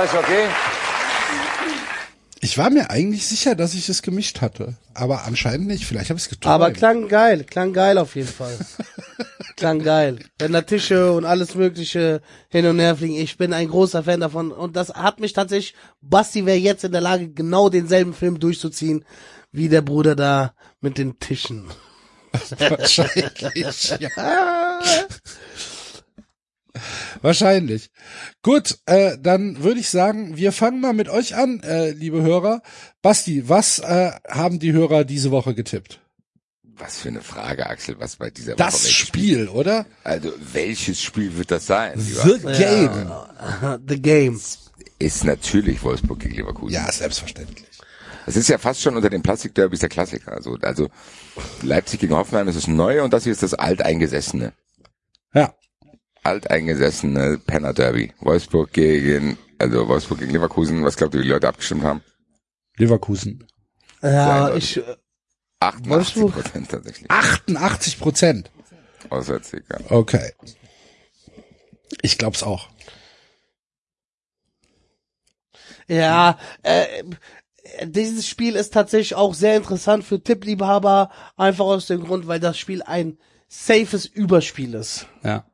Alles okay? Ich war mir eigentlich sicher, dass ich es gemischt hatte, aber anscheinend nicht. Vielleicht habe ich es geträumt. Aber klang geil, klang geil auf jeden Fall. klang geil. Wenn da Tische und alles mögliche hin und her fliegen, ich bin ein großer Fan davon und das hat mich tatsächlich, Basti wäre jetzt in der Lage, genau denselben Film durchzuziehen, wie der Bruder da mit den Tischen. Wahrscheinlich. ja. Wahrscheinlich. Gut, äh, dann würde ich sagen, wir fangen mal mit euch an, äh, liebe Hörer. Basti, was äh, haben die Hörer diese Woche getippt? Was für eine Frage, Axel, was bei dieser Das Woche welches Spiel, oder? Also, welches Spiel wird das sein? The Game. The Game. Ist natürlich Wolfsburg gegen Leverkusen. Ja, selbstverständlich. Es ist ja fast schon unter den Plastikderbys der Klassiker. Also, also Leipzig gegen Hoffenheim ist das Neue und das hier ist das Alteingesessene. Alteingesessene Penner Derby. Wolfsburg gegen, also Wolfsburg gegen Leverkusen. Was glaubt ihr, wie die Leute abgestimmt haben? Leverkusen. Ja, ich, äh, 88 Wolfsburg? Prozent tatsächlich. 88 Prozent. Auswärtssieg, ja. Okay. Ich glaub's auch. ja, äh, dieses Spiel ist tatsächlich auch sehr interessant für Tippliebhaber, einfach aus dem Grund, weil das Spiel ein safes Überspiel ist. Ja.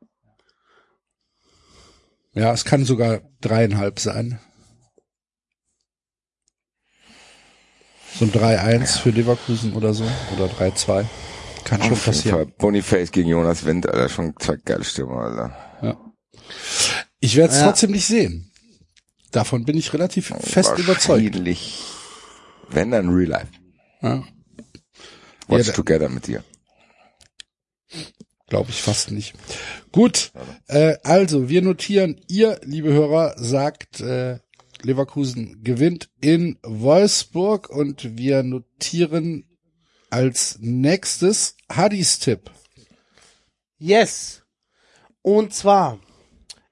Ja, es kann sogar dreieinhalb sein. So ein 3-1 für Leverkusen oder so. Oder 3-2. Kann schon Auf jeden Fall passieren. Boniface gegen Jonas Wind, Alter, schon zwei geile Stürmer, Alter. Ich werde es Ja. trotzdem nicht sehen. Davon bin ich relativ fest überzeugt. Wenn dann Real Life. Ja. Watch Ja, Together mit dir. Glaube ich fast nicht. Gut, äh, also wir notieren, ihr, liebe Hörer, sagt, äh, Leverkusen gewinnt in Wolfsburg und wir notieren als nächstes Hadis Tipp. Yes. Und zwar,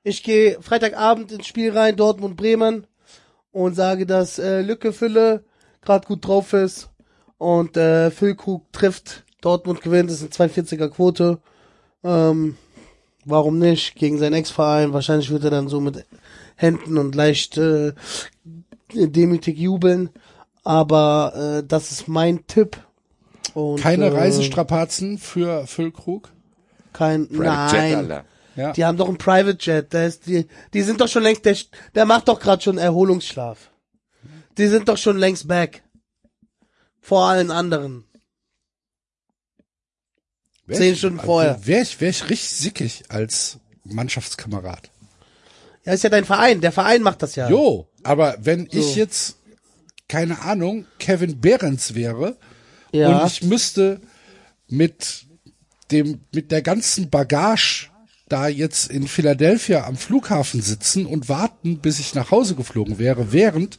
ich gehe Freitagabend ins Spiel rein, Dortmund-Bremen, und sage, dass äh, Lücke Fülle gerade gut drauf ist und äh, Füllkrug trifft, Dortmund gewinnt, das ist eine 42er Quote. Ähm, warum nicht? Gegen seinen Ex-Verein. Wahrscheinlich wird er dann so mit Händen und leicht äh, demütig jubeln. Aber äh, das ist mein Tipp. Und, Keine äh, Reisestrapazen für Füllkrug? Kein, Private nein. Ja. Die haben doch einen Private Jet. Der ist, die, die sind doch schon längst, der, der macht doch gerade schon Erholungsschlaf. Die sind doch schon längst back. Vor allen anderen. Wär Zehn ich- Stunden vorher. Wäre ich, wär ich richtig sickig als Mannschaftskamerad. Ja, ist ja dein Verein. Der Verein macht das ja. Jo, aber wenn ich So. jetzt, keine Ahnung, Kevin Behrens wäre ja. und ich müsste mit dem, mit der ganzen Bagage da jetzt in Philadelphia am Flughafen sitzen und warten, bis ich nach Hause geflogen wäre, während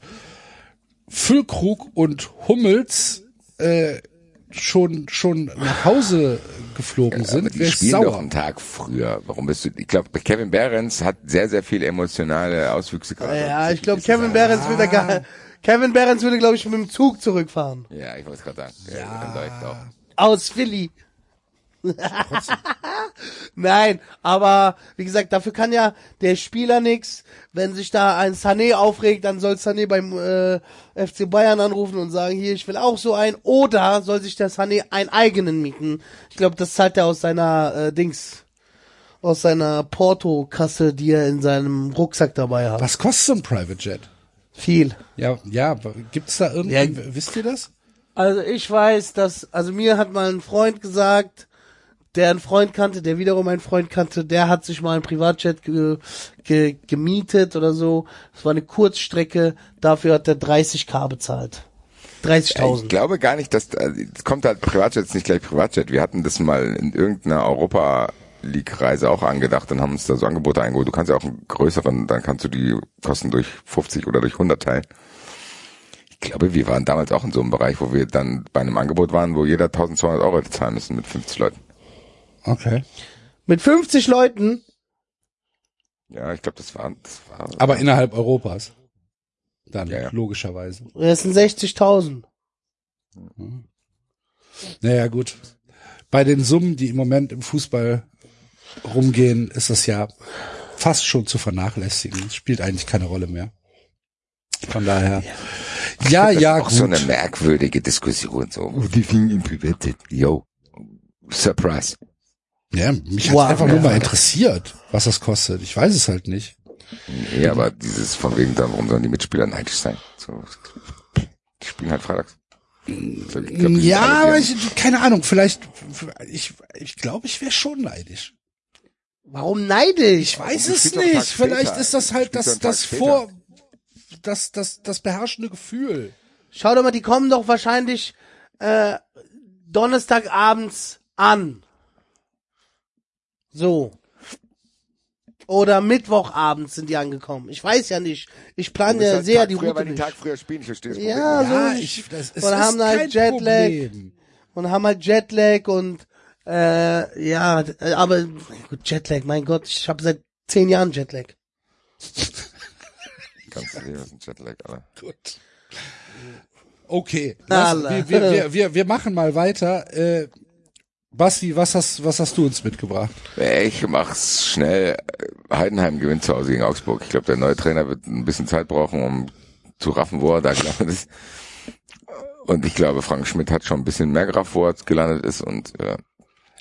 Füllkrug und Hummels äh, schon schon nach Hause geflogen Aber sind, die wäre ich spielen doch sauer. einen Tag früher. Warum bist du? Ich glaube, Kevin Behrens hat sehr, sehr viel emotionale Auswüchse gerade. ja, ich glaube, Kevin Behrens würde gar, Kevin Behrens würde, glaube ich, mit dem Zug zurückfahren. Ja, ich wollte es gerade sagen. Ja. Aus Philly. Nein, aber wie gesagt, dafür kann ja der Spieler nix. Wenn sich da ein Sané aufregt, dann soll Sané beim äh, FC Bayern anrufen und sagen, hier, ich will auch so ein. Oder soll sich der Sané einen eigenen mieten. Ich glaube, das zahlt er aus seiner äh, Dings, aus seiner Porto-Kasse, die er in seinem Rucksack dabei hat. Was kostet so ein Private Jet? Viel. Ja, ja, gibt's da irgendwie, Ja. wisst ihr das? Also ich weiß, dass, also mir hat mal ein Freund gesagt, der einen Freund kannte, der wiederum einen Freund kannte, der hat sich mal ein Privatjet ge, ge, gemietet oder so. Das war eine Kurzstrecke, dafür hat er 30k bezahlt. Ja, 30.000. ich glaube gar nicht, dass also, es kommt halt Privatjet nicht gleich Privatjet. Wir hatten das mal in irgendeiner Europa League Reise auch angedacht und haben uns da so Angebote eingeholt. Du kannst ja auch einen größeren, dann kannst du die Kosten durch 50 oder durch 100 teilen. Ich glaube, wir waren damals auch in so einem Bereich, wo wir dann bei einem Angebot waren, wo jeder 1200 Euro zahlen müssen mit 50 Leuten. Okay. Mit 50 Leuten, Ja, ich glaube, das war, das war. Aber innerhalb Europas. Dann, Ja, ja. logischerweise. Das sind 60.000. Naja, gut. Bei den Summen, die im Moment im Fußball rumgehen, ist das ja fast schon zu vernachlässigen. Es spielt eigentlich keine Rolle mehr. Von daher. Ja, das ja, ist auch so eine gut. merkwürdige Diskussion, so. Oh, die fing in Private. Yo. Surprise. Ja, mich hat Wow. einfach nur Ja. mal interessiert, was das kostet. Ich weiß es halt nicht. Ja, aber dieses von wegen dann, warum sollen die Mitspieler neidisch sein? So, die spielen halt freitags. So, ich glaub, ja, aber ich, keine Ahnung, vielleicht, ich, ich glaube, ich wäre schon neidisch. Warum neidisch? Ich weiß es nicht. Vielleicht später. ist das halt das, das vor, das, das, das beherrschende Gefühl. Schau doch mal, die kommen doch wahrscheinlich äh, Donnerstagabends an. So. Oder Mittwochabends sind die angekommen. Ich weiß ja nicht. Ich plane ja sehr Tag die früher, Route weil die nicht. Tag früher spielen, ich verstehe das Ja, Problem. so Ja, nicht. ich, das, es und ist haben halt kein Jetlag Problem. und haben halt Jetlag und äh, ja, aber gut, Jetlag, mein Gott, ich habe seit zehn Jahren Jetlag. Ganz was ist ein Jetlag, Alter. Gut. Okay, lass, wir, wir, wir, wir machen mal weiter. Äh, Basti, was hast, was hast du uns mitgebracht? Ich mach's schnell. Heidenheim gewinnt zu Hause gegen Augsburg. Ich glaube, der neue Trainer wird ein bisschen Zeit brauchen, um zu raffen, wo er da gelandet ist. Und ich glaube, Frank Schmidt hat schon ein bisschen mehr gerafft, wo er gelandet ist. Und äh,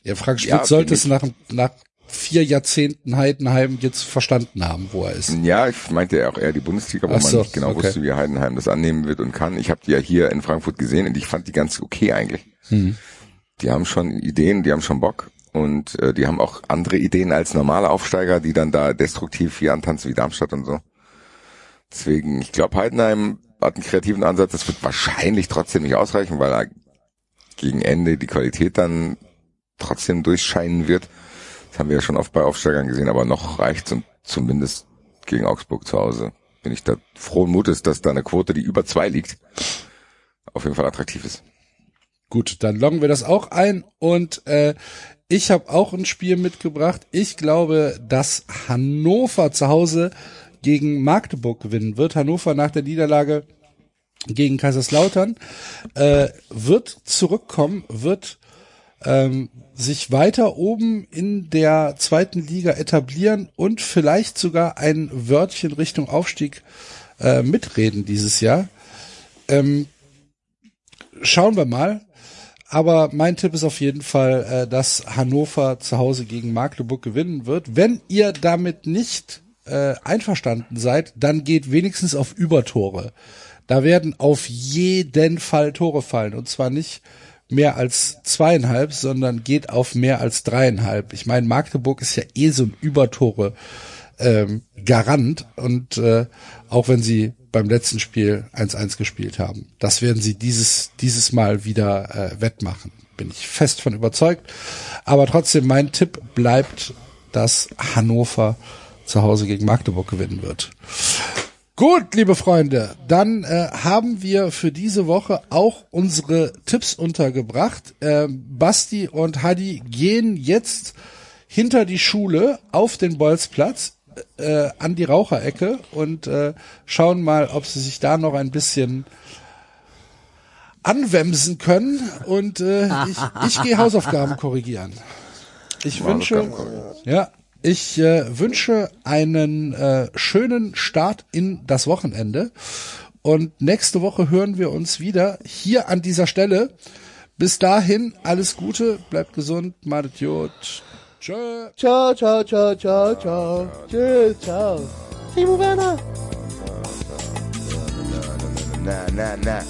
Ja, Frank Schmidt Ja, sollte es nach, nach vier Jahrzehnten Heidenheim jetzt verstanden haben, wo er ist. ja, ich meinte ja auch eher die Bundesliga, wo Ach man so, nicht genau okay. wusste, wie Heidenheim das annehmen wird und kann. Ich habe die ja hier in Frankfurt gesehen und ich fand die ganz okay eigentlich. Mhm. Die haben schon Ideen, die haben schon Bock. Und äh, die haben auch andere Ideen als normale Aufsteiger, die dann da destruktiv hier antanzen wie Darmstadt und so. Deswegen, ich glaube, Heidenheim hat einen kreativen Ansatz. Das wird wahrscheinlich trotzdem nicht ausreichen, weil gegen Ende die Qualität dann trotzdem durchscheinen wird. Das haben wir ja schon oft bei Aufsteigern gesehen, aber noch reicht's und zumindest gegen Augsburg zu Hause bin ich da frohen Mutes, dass da eine Quote, die über zwei liegt, auf jeden Fall attraktiv ist. Gut, dann loggen wir das auch ein und äh, ich habe auch ein Spiel mitgebracht. Ich glaube, dass Hannover zu Hause gegen Magdeburg gewinnen wird. Hannover nach der Niederlage gegen Kaiserslautern äh, wird zurückkommen, wird ähm, sich weiter oben in der zweiten Liga etablieren und vielleicht sogar ein Wörtchen Richtung Aufstieg äh, mitreden dieses Jahr. Ähm, schauen wir mal. Aber mein Tipp ist auf jeden Fall, äh, dass Hannover zu Hause gegen Magdeburg gewinnen wird. Wenn ihr damit nicht äh, einverstanden seid, dann geht wenigstens auf Übertore. Da werden auf jeden Fall Tore fallen. Und zwar nicht mehr als zweieinhalb, sondern geht auf mehr als dreieinhalb. Ich meine, Magdeburg ist ja eh so ein Übertore ähm, Garant und äh, auch wenn sie beim letzten Spiel 1-1 gespielt haben, das werden sie dieses dieses Mal wieder äh, wettmachen. Bin ich fest von überzeugt. Aber trotzdem, mein Tipp bleibt, dass Hannover zu Hause gegen Magdeburg gewinnen wird. Gut, liebe Freunde, dann äh, haben wir für diese Woche auch unsere Tipps untergebracht. Ähm, Basti und Hadi gehen jetzt hinter die Schule auf den Bolzplatz äh, an die Raucherecke und äh, schauen mal, ob sie sich da noch ein bisschen anwemsen können. Und äh, ich, ich gehe Hausaufgaben korrigieren. Ich wünsche, ja, ich äh, wünsche einen äh, schönen Start in das Wochenende. Und nächste Woche hören wir uns wieder hier an dieser Stelle. Bis dahin, alles Gute, bleibt gesund, madet Jod. Tschö. Ciao, ciao, ciao, ciao, ciao. Tschüss, ciao. Timo. Na, na, na.